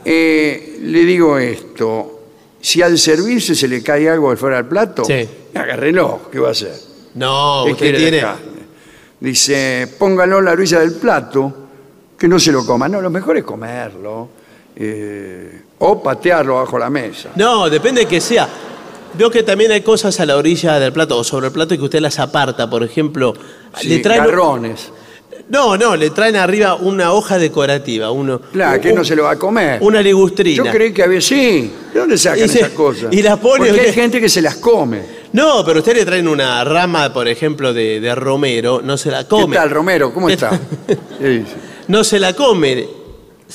Eh, le digo esto. Si al servirse se le cae algo de fuera del plato, Sí. agárrelo. ¿Qué va a hacer? No, ¿Qué usted quiere de tiene. carne? Dice, póngalo a la orilla del plato, que no se lo coma. No, lo mejor es comerlo. eh, o patearlo bajo la mesa. No, depende de que sea. Veo que también hay cosas a la orilla del plato o sobre el plato y que usted las aparta, por ejemplo. Sí, le traen garrones. No, no, le traen arriba una hoja decorativa, uno. Claro, que un- no se lo va a comer. Una ligustrina. Yo creí que había, sí. ¿De dónde sacan Y se- esas cosas? y las pone- Porque hay gente que se las come. No, pero usted le traen una rama, por ejemplo, de, de romero, no se la ¿Qué come. tal, Romero? ¿Cómo está? (laughs) ¿Qué dice? No se la come.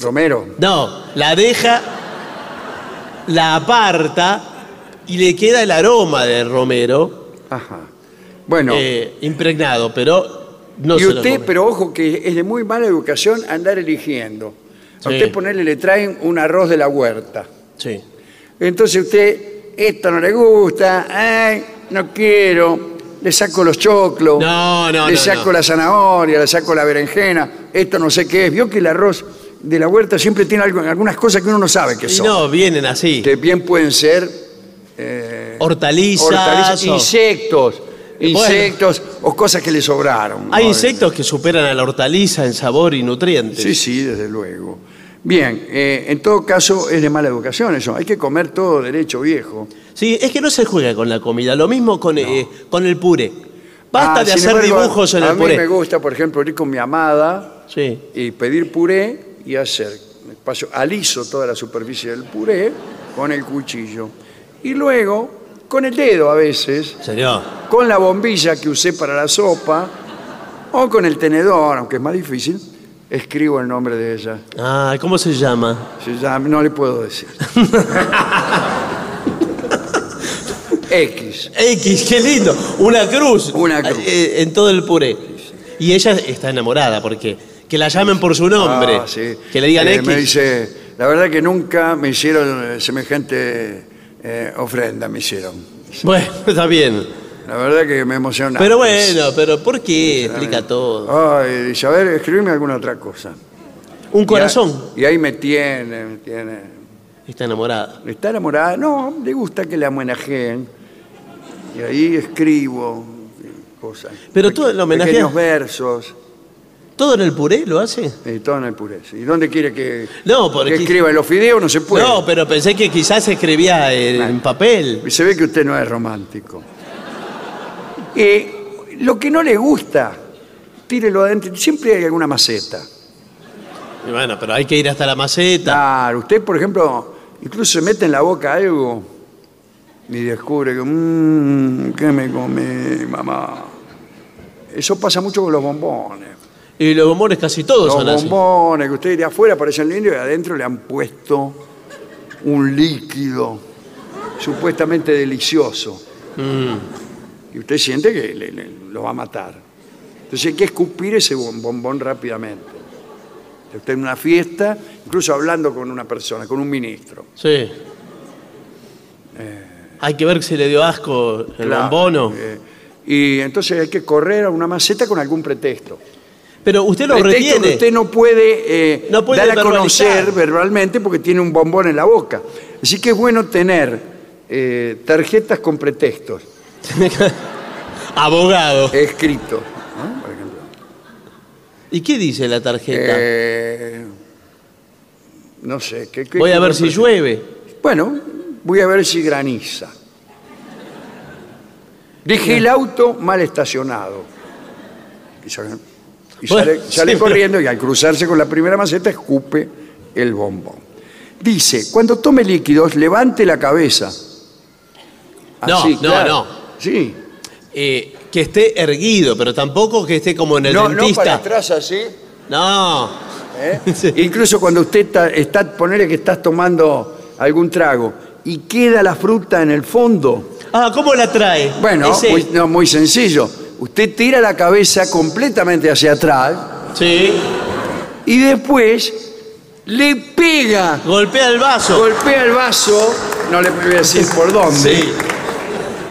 Romero. No, la deja, la aparta y le queda el aroma del romero Ajá. Bueno, eh, impregnado, pero no y se lo usted, come. pero ojo que es de muy mala educación andar eligiendo. A Sí. usted ponerle, le traen un arroz de la huerta. Sí. Entonces usted, esto no le gusta, ay, no quiero, le saco los choclos, No, no, le no, saco no. la zanahoria, le saco la berenjena, esto no sé qué es. Vio que el arroz de la huerta siempre tiene algo- algunas cosas que uno no sabe qué Y son. no, vienen así. Que bien pueden ser eh, Hortalizas. hortalizas, o- insectos, insectos o cosas que le sobraron. Hay ¿no? insectos que superan a la hortaliza en sabor y nutrientes. Sí, sí, desde luego. Bien, eh, en todo caso es de mala educación eso. Hay que comer todo derecho viejo. Sí, es que no se juega con la comida. Lo mismo con, eh, con el puré. Basta Ah, de sin hacer embargo, dibujos en a el mí puré. me gusta, por ejemplo, ir con mi amada Sí. y pedir puré y hacer, paso, aliso toda la superficie del puré con el cuchillo. Y luego, con el dedo a veces, Señor. con la bombilla que usé para la sopa o con el tenedor, aunque es más difícil, escribo el nombre de ella. Ah, ¿cómo se llama? Se llama- no le puedo decir. (laughs) X. X, qué lindo. Una cruz. Una cruz. Eh, en todo el puré. Y ella está enamorada porque que la llamen por su nombre. Ah, sí. Que le digan Eh, X. Me dice, la verdad que nunca me hicieron eh, semejante eh, ofrenda, me hicieron. Bueno, (laughs) está bien. La verdad que me emociona. Pero bueno, pero ¿por qué? Explica todo. Ay, dice, a ver, escribime alguna otra cosa. Un corazón. Y ahí, me tiene, me tiene. Está enamorada. ¿Está enamorada? No, le gusta que la homenajeen. Y ahí escribo cosas. Pero tú lo homenajea- Pequeños versos. ¿Todo en el puré lo hace? Y todo en el puré. ¿Y dónde quiere que, No, porque- que escriba? En los fideos no se puede. No, pero pensé que quizás escribía en, en papel. Se ve que usted no es romántico. Eh, lo que no le gusta tírelo adentro. Siempre hay alguna maceta. Y bueno, pero hay que ir hasta la maceta. Claro, usted, por ejemplo, incluso se mete en la boca algo y descubre que, mmm, ¿qué me comí, mamá? Eso pasa mucho con los bombones. Y los bombones casi todos Los son así. bombones que usted de afuera parecen lindos y adentro le han puesto un líquido supuestamente delicioso. Mm. Y usted siente que le- le- lo va a matar. Entonces hay que escupir ese bom- bombón rápidamente. Usted en una fiesta, incluso hablando con una persona, con un ministro. Sí. Hay que ver si le dio asco el Claro, bombono. eh, y entonces hay que correr a una maceta con algún pretexto. Pero usted lo pretexto que usted no puede, eh, No puede dar a conocer verbalmente porque tiene un bombón en la boca. Así que es bueno tener eh, tarjetas con pretextos (laughs) Abogado. escritos. ¿no? Por ejemplo. ¿Y qué dice la tarjeta? Eh, no sé. ¿qué- qué- Voy a ver si llueve. Bueno, voy a ver si graniza. Dejé el auto mal estacionado. Sale, y Bueno, sale- (laughs) sí, sale pero- corriendo y al cruzarse con la primera maceta escupe el bombón. Dice, cuando tome líquidos, levante la cabeza. No, no, no. Sí. Eh, que esté erguido, pero tampoco que esté como en el No, no dentista. para atrás así. No. ¿eh? (laughs) Sí. Incluso cuando usted está, está ponele que estás tomando algún trago y queda la fruta en el fondo. Ah, ¿cómo la trae? Bueno, muy, no, muy sencillo. Usted tira la cabeza completamente hacia atrás Sí. y después le pega, Golpea el vaso. golpea el vaso, no le voy a decir por dónde, Sí.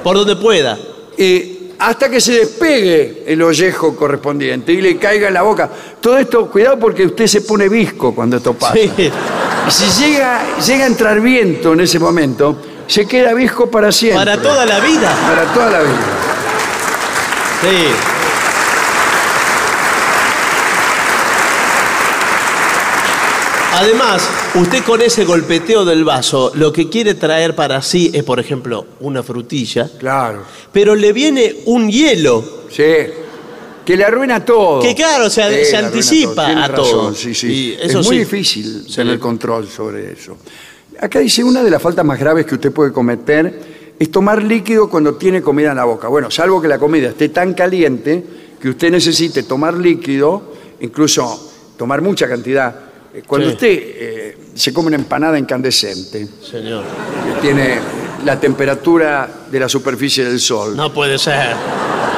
Por donde pueda. eh, hasta que se despegue el ollejo correspondiente y le caiga en la boca. Todo esto, cuidado porque usted se pone visco cuando esto pasa. Sí. Y si llega, llega a entrar viento en ese momento, se queda visco para siempre. Para toda la vida. Para toda la vida. Sí. Además, usted con ese golpeteo del vaso, lo que quiere traer para sí es, por ejemplo, una frutilla, Claro. pero le viene un hielo. Sí. Que le arruina todo. Que claro, se- se le arruina anticipa Tiene a razón, todo. Sí, sí. Y es muy sí. difícil tener control sobre eso. Acá dice, una de las faltas más graves que usted puede cometer es tomar líquido cuando tiene comida en la boca. Bueno, salvo que la comida esté tan caliente que usted necesite tomar líquido, incluso tomar mucha cantidad. Eh, Cuando Sí. usted eh, se come una empanada incandescente, Señor. que tiene la temperatura de la superficie del sol, No puede ser.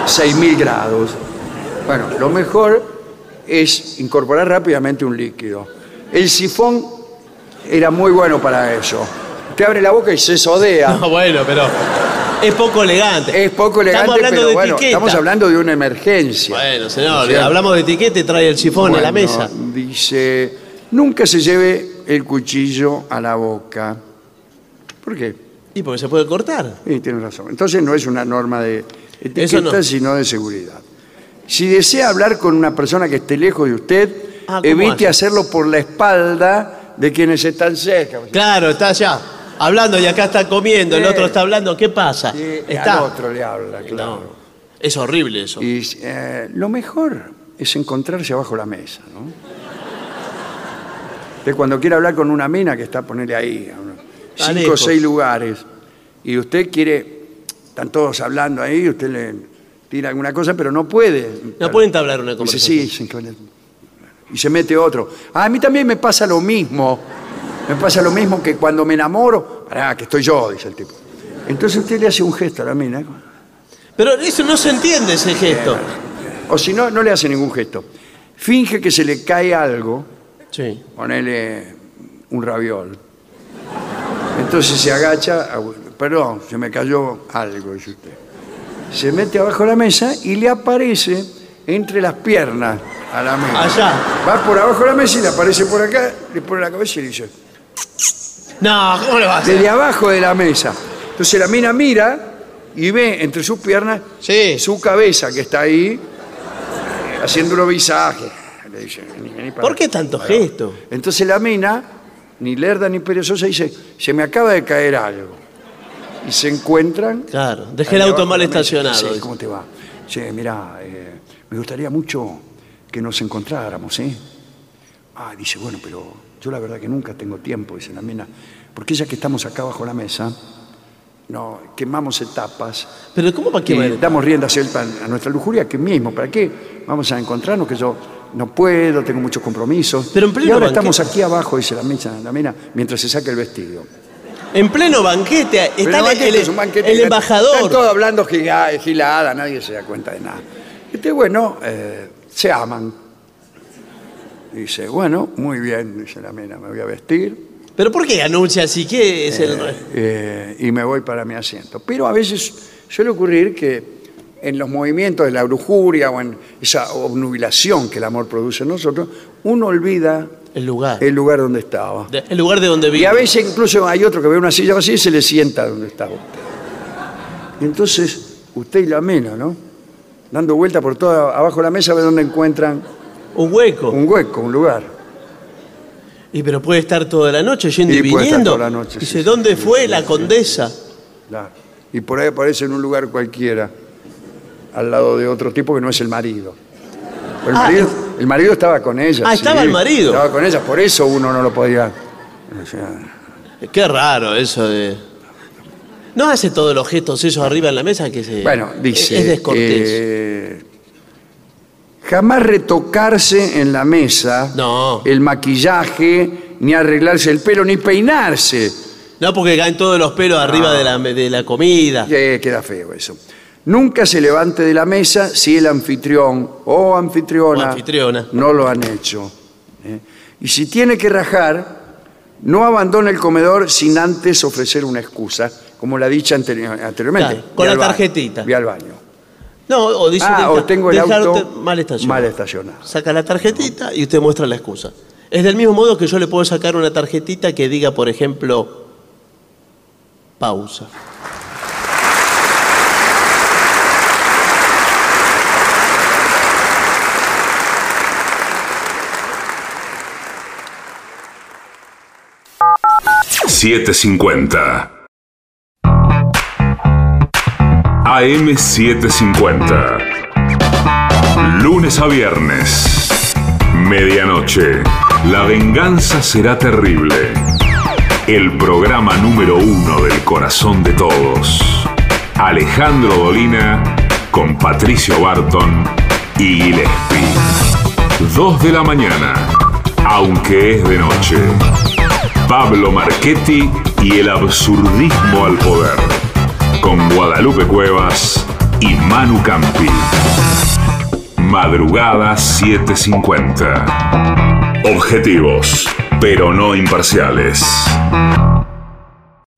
6.000 grados. Bueno, lo mejor es incorporar rápidamente un líquido. El sifón era muy bueno para eso. Usted abre la boca y se sodea. (laughs) No, bueno, pero es poco elegante. Es poco elegante, Estamos hablando pero de bueno, etiqueta. estamos hablando de una emergencia. Bueno, ¿No señor, hablamos de etiqueta y trae el sifón a la Bueno, mesa. Dice, nunca se lleve el cuchillo a la boca. ¿Por qué? Y porque se puede cortar. Sí, tiene razón. Entonces no es una norma de etiqueta, Eso no. sino de seguridad. Si desea hablar con una persona que esté lejos de usted, Ah, ¿cómo evite hace? hacerlo por la espalda de quienes están cerca. Claro, está allá. Hablando y acá está comiendo, el Sí. otro está hablando. ¿Qué pasa? Sí, está. Al otro le habla, claro. No, es horrible eso. Y eh, lo mejor es encontrarse abajo la mesa, ¿no? Usted cuando quiere hablar con una mina que está, ponerle ahí, cinco o seis lugares, y usted quiere, están todos hablando ahí, usted le tira alguna cosa, pero no puede. No pueden entablar una Dice, conversación. sí, sí, él. Y se mete otro. Ah, a mí también me pasa lo mismo. Me pasa lo mismo que cuando me enamoro. Pará, que estoy yo, dice el tipo. Entonces usted le hace un gesto a la mina. Pero eso no se entiende ese gesto. O si no, no le hace ningún gesto. Finge que se le cae algo, Sí. ponele un raviol. Entonces se agacha, ah, perdón, se me cayó algo, dice usted. Se mete abajo de la mesa y le aparece entre las piernas a la mesa. Allá. Va por abajo de la mesa y le aparece por acá, le pone la cabeza y le dice, No, ¿cómo le va a hacer? desde abajo de la mesa. Entonces la mina mira y ve entre sus piernas Sí. su cabeza que está ahí eh, haciendo un visaje. Le dice, "Vení, vení para ¿Por qué acá". tanto gesto? Entonces la mina, ni lerda ni perezosa, dice, se me acaba de caer algo. Y se encuentran. Claro, dejé ahí el auto abajo mal de la mesa. estacionado. Sí. ¿cómo te va? Che, mirá, eh, me gustaría mucho que nos encontráramos, ¿eh? Ah, dice, bueno, pero yo la verdad que nunca tengo tiempo, dice la mina, porque ya que estamos acá bajo la mesa, no, quemamos etapas. Pero ¿cómo va a y quemar? damos rienda a nuestra lujuria que mismo, ¿para qué? Vamos a encontrarnos que yo no puedo, tengo muchos compromisos. Pero en pleno y ahora banquete. estamos aquí abajo, dice la mina, la mina, mientras se saca el vestido. En pleno banquete está el el, banquete el- es un banquete, el están- embajador. Están todos hablando giga- gilada, nadie se da cuenta de nada. Este, bueno, eh, se aman. Dice, bueno, muy bien, dice la mina, me voy a vestir ¿Pero por qué anuncia así? ¿Qué es el.? eh, y me voy para mi asiento. Pero a veces suele ocurrir que en los movimientos de la lujuria o en esa obnubilación que el amor produce en nosotros, uno olvida El lugar. el lugar donde estaba. De- el lugar de donde Y vive. a veces incluso hay otro que ve una silla vacía y se le sienta donde estaba. Y entonces usted y la mina, ¿no? Dando vuelta por toda abajo de la mesa a ver dónde encuentran Un hueco. un hueco, un lugar. Y pero puede estar toda la noche yendo y, Y puede estar viniendo. toda la noche, Dice, sí, ¿dónde sí, fue sí, la condesa? Claro. Y por ahí aparece en un lugar cualquiera, al lado de otro tipo que no es el marido. El, Ah, marido el marido estaba con ella. Ah, estaba el marido. Estaba con ella, por eso uno no lo podía. o sea, Qué raro eso de. No hace todos los gestos esos arriba en la mesa que se. Bueno, dice. Es descortés. eh, jamás retocarse en la mesa No. el maquillaje, ni arreglarse el pelo, ni peinarse. No, porque caen todos los pelos arriba de la, de la comida. Eh, queda feo eso. Nunca se levante de la mesa si el anfitrión o anfitriona, O anfitriona. no lo han hecho. ¿eh? Y si tiene que rajar, no abandone el comedor sin antes ofrecer una excusa, como la dicha anteri- anteriormente. Claro, con la al baño, tarjetita. Vi al baño. No, o dice Ah, deja- o tengo el auto mal estacionado. mal estacionado. Saca la tarjetita y usted muestra la excusa. Es del mismo modo que yo le puedo sacar una tarjetita que diga, por ejemplo, pausa. $7.50 AM750 Lunes a viernes. Medianoche. La venganza será terrible. El programa número uno del corazón de todos. Alejandro Dolina con Patricio Barton y Gillespie. 2 de la mañana Aunque es de noche. Pablo Marchetti y el absurdismo al poder. Con Guadalupe Cuevas y Manu Campi. Madrugada 750. Objetivos, pero no imparciales.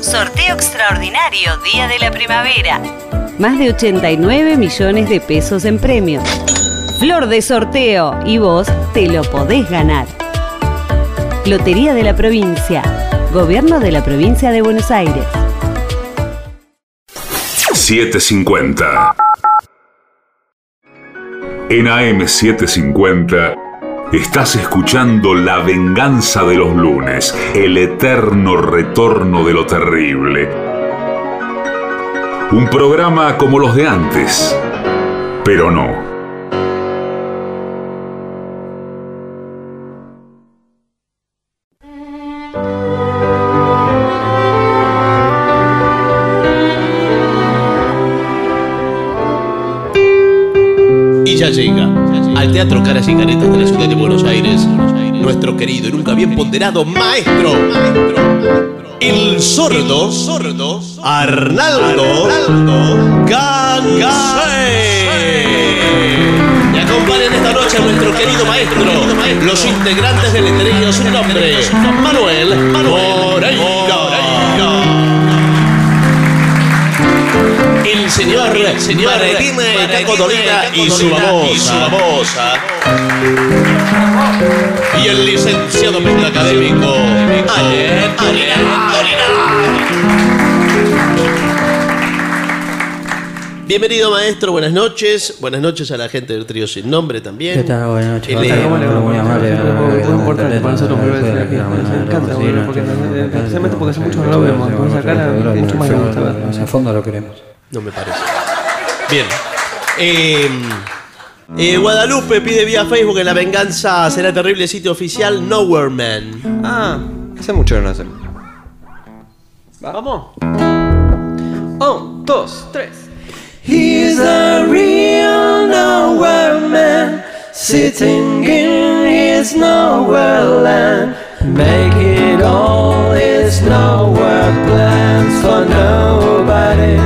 Sorteo extraordinario Día de la Primavera. Más de 89 millones de pesos en premios. Flor de sorteo y vos te lo podés ganar. Lotería de la Provincia. Gobierno de la Provincia de Buenos Aires. 750. En AM750 estás escuchando La venganza de los lunes, el eterno retorno de lo terrible. Un programa como los de antes, pero no. Teatro Caras y Caretas de la ciudad de Buenos Aires nuestro querido y nunca bien ponderado maestro, el sordo, sordo Arnaldo, Gansé. Y acompañan esta noche a nuestro querido maestro, los integrantes del letrerío sin nombre, Manuel Moreira. El señor, el señor Caco Dolina y su babosa. Y el licenciado Pedro académico. Bienvenido maestro, buenas noches. Buenas noches a la gente del trío sin nombre también. ¿Qué tal? Buenas noches. Él es- ¿Cómo le va? Muy amable. Es muy importante para nosotros volver a decir aquí. Nos encanta porque especialmente porque hace mucho no lo vemos. Entonces acá la mucho más le gusta verlo. A fondo lo queremos. No me parece. Bien. Eh, eh, Guadalupe pide vía Facebook que la venganza será terrible sitio oficial Nowhere Man. Ah, hace mucho que no hacemos. ¿Vamos? Un, dos, tres. He's a real nowhere man, sitting in his nowhere land. Make it all his nowhere plans for nobody.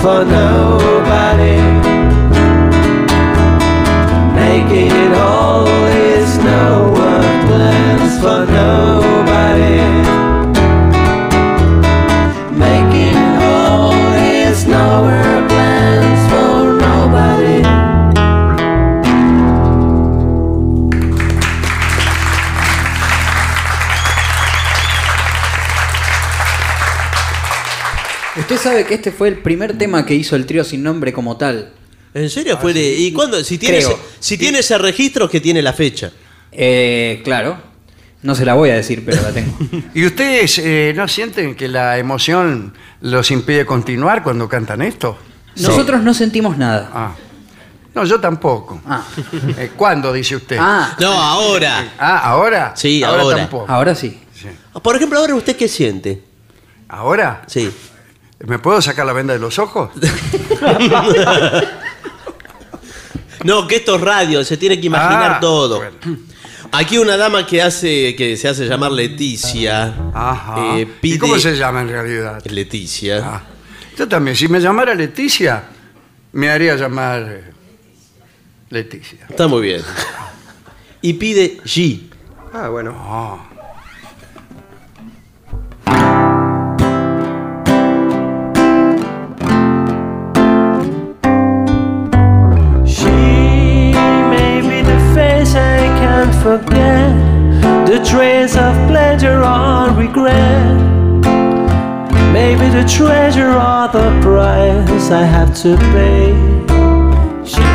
for nobody. Sabe que este fue el primer tema que hizo el trío sin nombre como tal. ¿En serio fue? de- ¿Y cuándo? Si tiene, Creo. ese, si tiene ese registro, que tiene la fecha. Eh, claro. No se la voy a decir, pero la tengo. (laughs) ¿Y ustedes eh, no sienten que la emoción los impide continuar cuando cantan esto? Nosotros no sentimos nada. Ah. No, yo tampoco. Ah. (laughs) Eh, ¿Cuándo, dice usted? Ah, No, ahora. Ah, ¿ahora? Sí, ahora. tampoco. ahora sí. Por ejemplo, ahora usted qué siente? ¿Ahora? Sí. ¿Me puedo sacar la venda de los ojos? (laughs) No, que esto es radio, se tiene que imaginar Ah, todo. bueno. Aquí una dama que hace, que se hace llamar Leticia. Ajá. eh, ¿Y cómo se llama en realidad? Leticia. Ah. Yo también, si me llamara Leticia, me haría llamar eh, Leticia. Está muy bien. Y pide G. Ah, bueno. Ah. Forget, the trace of pleasure or regret. Maybe the treasure or the price I have to pay. She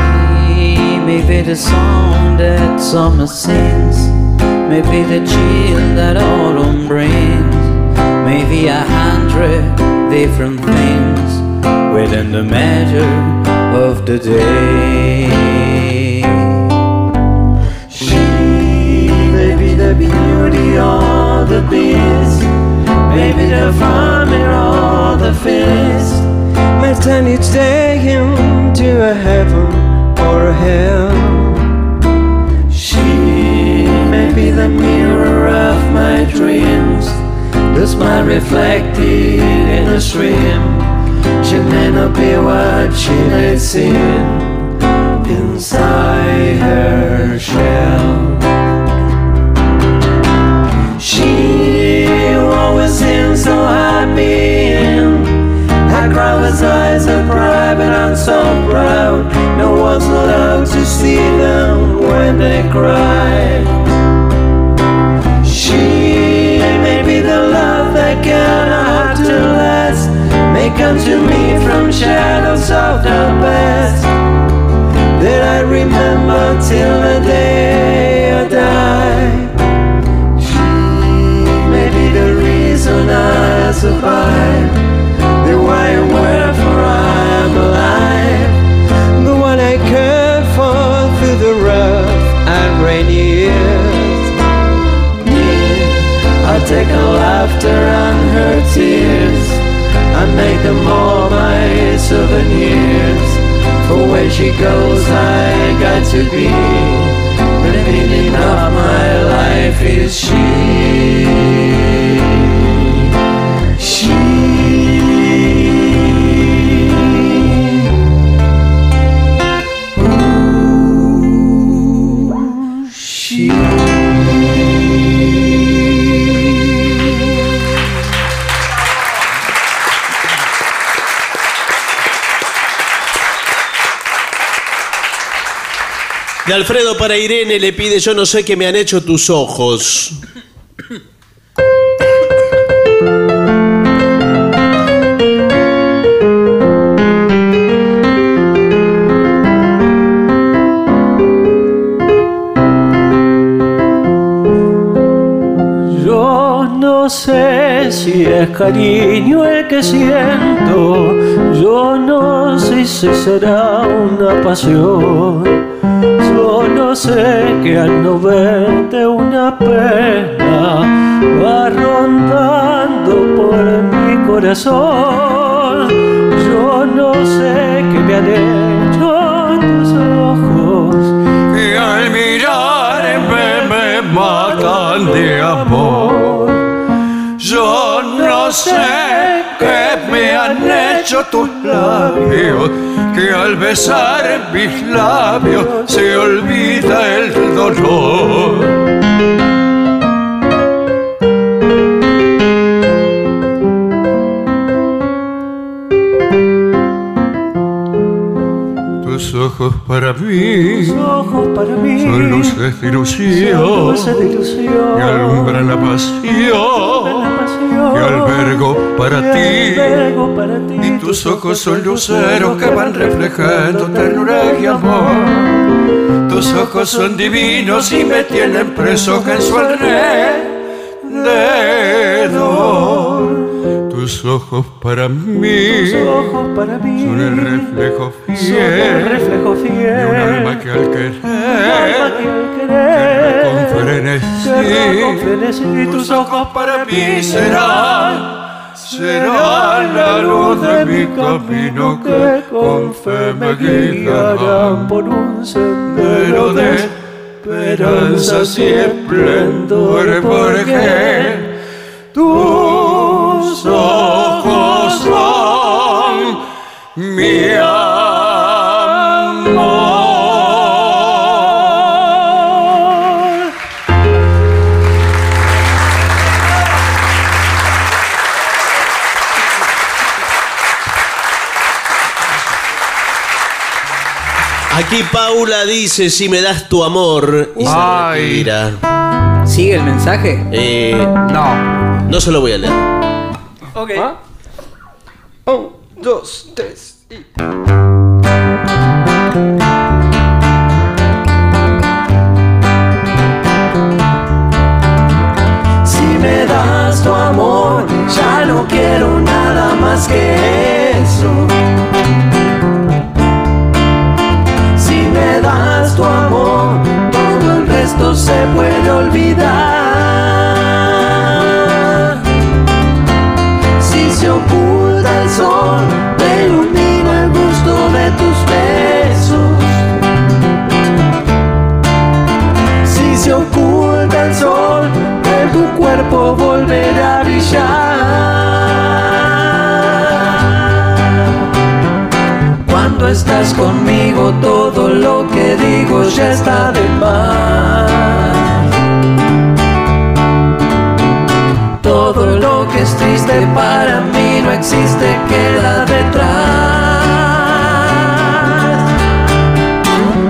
may be the song that summer sings, maybe the chill that autumn brings, maybe a hundred different things within the measure of the day. The beauty or the beast, maybe the farmer or the feast. May turn each day into a heaven or a hell. She may be the mirror of my dreams, the smile reflected in a stream. She may not be what she may seem inside her shell. Seems so happy and her crowded eyes are private and so proud. No one's allowed to see them when they cry. She may be the love that cannot to last. May come to me from shadows of the past that I remember till the day laughter and her tears. I make them all my souvenirs. For where she goes, I got to be. The meaning of my life is. She. De Alfredo para Irene le pide yo no sé qué me han hecho tus ojos. Yo no sé si es cariño el que siento, yo no sé si será una pasión. Solo sé que al no verte una pena va rondando por mi corazón. Yo no sé qué me han hecho tus ojos que al mirarme me matan de amor. Yo no sé han hecho tus labios, que al besar mis labios se olvida el dolor. Ojos para mí, Tus ojos para mí son luces de ilusión, son luces de ilusión que alumbran la pasión que albergo para ti. albergo para ti. Y tus ojos son luceros que van reflejando ternura y amor. Tus ojos son divinos y me tienen preso en su alrededor. Tus ojos para mí. Tus ojos para mí. Son el reflejo son el fiel. reflejo fiel. De un alma que al querer alma que al querer tus ojos para mí serán serán la luz de mi camino que con fe me guiarán. por un sendero de esperanzas y esplendor porque tus ojos son mi amor. Aquí Paula dice si me das tu amor y se Ay. retira. ¿Sigue el mensaje? Eh, No. no se lo voy a leer. Ok. Un, dos, tres y. Si me das tu amor, ya no quiero nada más que eso. Si me das tu amor, todo el resto se puede olvidar. Estás conmigo, todo lo que digo ya está de más. Todo lo que es triste para mí no existe, queda detrás.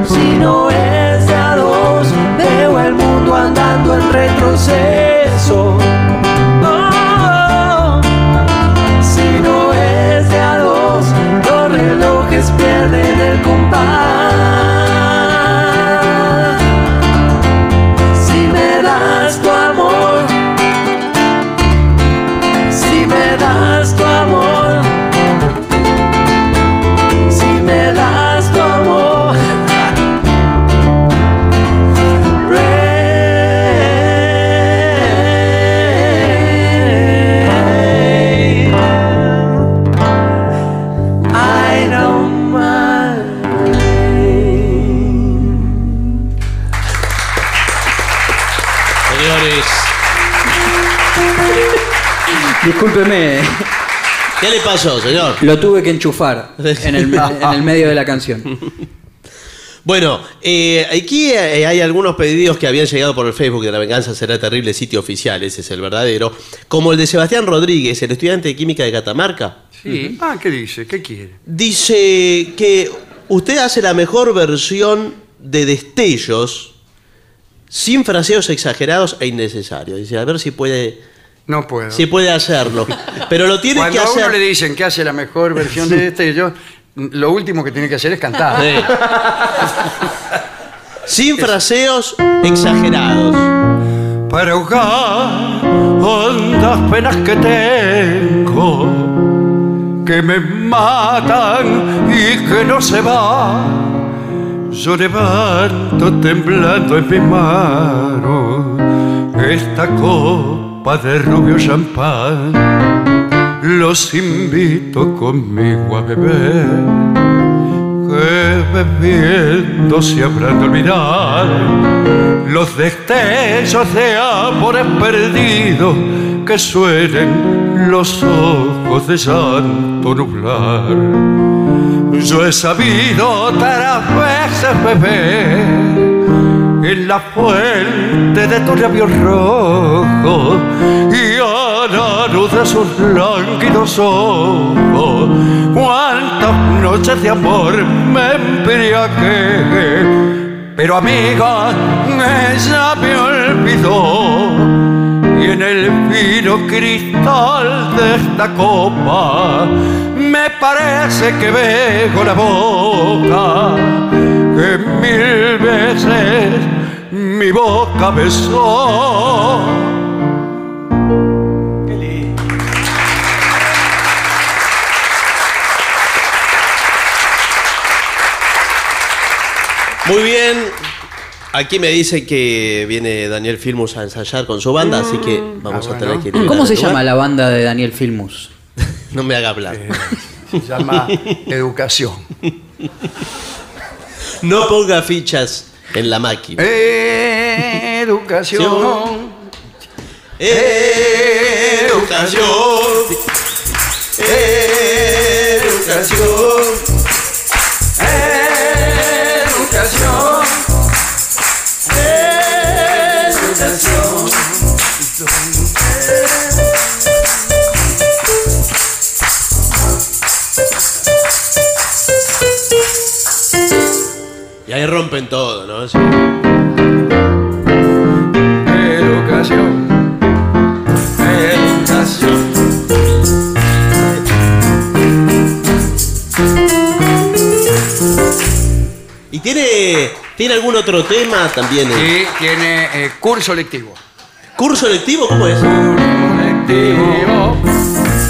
Si no es de a dos, veo el mundo andando en retroceso. Discúlpeme, ¿Qué le pasó, señor? lo tuve que enchufar en el, (laughs) en el medio de la canción. Bueno, eh, aquí eh, hay algunos pedidos que habían llegado por el Facebook de La Venganza Será Terrible, sitio oficial, ese es el verdadero, como el de Sebastián Rodríguez, el estudiante de química de Catamarca. Sí. Ah, ¿qué dice? ¿Qué quiere? Dice que usted hace la mejor versión de destellos sin fraseos exagerados e innecesarios. Dice, a ver si puede, No puedo. si puede hacerlo. Pero lo tiene Cuando que a uno hacer... le dicen que hace la mejor (laughs) versión de este, yo lo último que tiene que hacer es cantar. (laughs) Sin fraseos exagerados. para ahogar hondas penas que tengo, que me matan y que no se van. Yo levanto temblando en mis manos esta copa de rubio champán. Los invito conmigo a beber que bebiendo se habrán de olvidar los destellos de amores perdidos que suelen los ojos de llanto nublar. Yo he sabido otras veces beber en la fuente de tus labios rojos y a la luz de sus lánguidos ojos. Cuántas noches de amor me embriagué, pero amiga, ella me olvidó. Y en el fino cristal de esta copa parece que veo la boca que mil veces mi boca besó. Muy bien. Aquí me dice que viene Daniel Filmus a ensayar con su banda, así que vamos a tener que ir. ¿Cómo se llama la banda de Daniel Filmus? (laughs) No me haga hablar. Se llama Educación. No ponga fichas en la máquina. Educación. Educación. Educación. Educación. Y ahí rompen todo, ¿no? Sí. Educación. Educación. ¿Y tiene, tiene algún otro tema también? Y tiene eh, curso lectivo. ¿Curso lectivo? ¿Cómo es? Lectivo.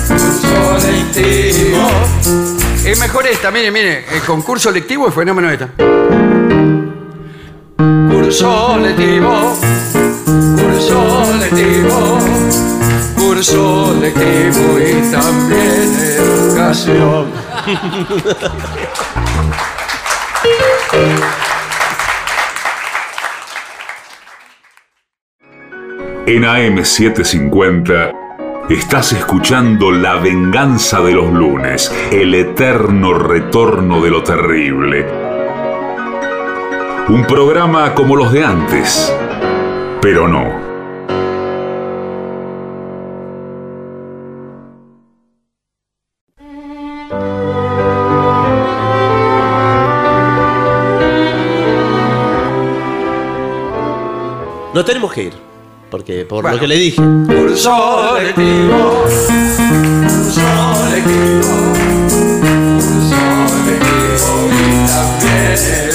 Curso lectivo. Es mejor esta, mire, mire. El concurso lectivo es fenómeno esta. Curso lectivo. Curso lectivo. Curso lectivo y también educación. En AM750 estás escuchando La venganza de los lunes, el eterno retorno de lo terrible. Un programa como los de antes, pero no. No tenemos que ir, porque por lo que le dije. Curso lectivo. Curso lectivo. Curso lectivo y también.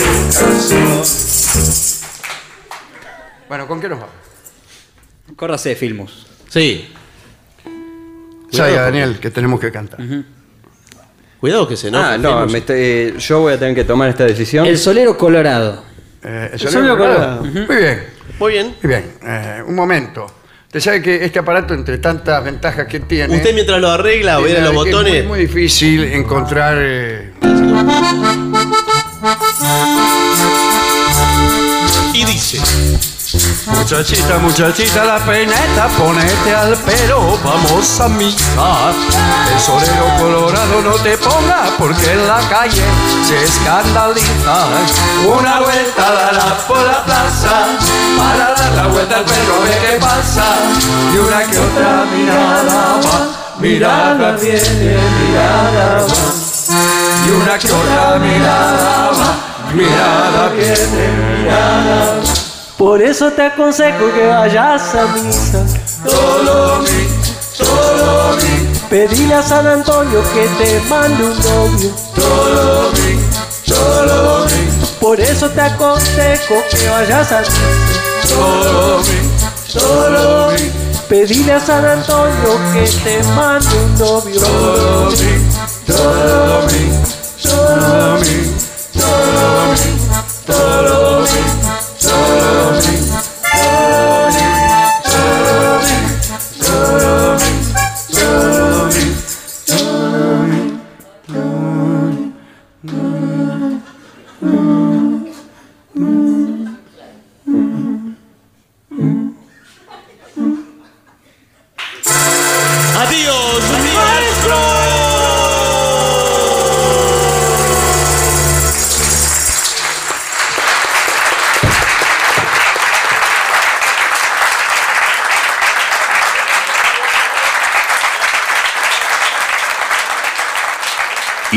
Bueno, ¿con qué nos vamos? Córrase de Filmus. Sí. Ya, ya, Daniel, que tenemos que cantar. Cuidado que se enoja. Ah, no, Filmus. me estoy- yo voy a tener que tomar esta decisión. El Solero Colorado. Eh, El ¿sonido sonido colorado? colorado. Muy bien, Muy bien. muy bien. Eh, un momento. Usted sabe que este aparato, entre tantas ventajas que tiene... Usted mientras lo arregla o vienen los que botones. Es muy, muy difícil encontrar... eh, Y dice. Muchachita, muchachita, la peineta, ponete al pelo, vamos a misa. El solero colorado no te ponga porque en la calle se escandaliza. Una vuelta dará por la plaza para dar la vuelta al perro, ve qué pasa. Y una que otra mirada va, mirada viene, mirada va. Y una otra mirada mirada viene, mirada. Por eso te aconsejo que vayas a misa. Solo mi, solo mi, Pedile a San Antonio que te mande un novio. solo mi, solo mi, Por eso te aconsejo que vayas a misa. solo mi, solo mi, Pedile a San Antonio que te mande un novio. solo mi, solo mi, todo, todo,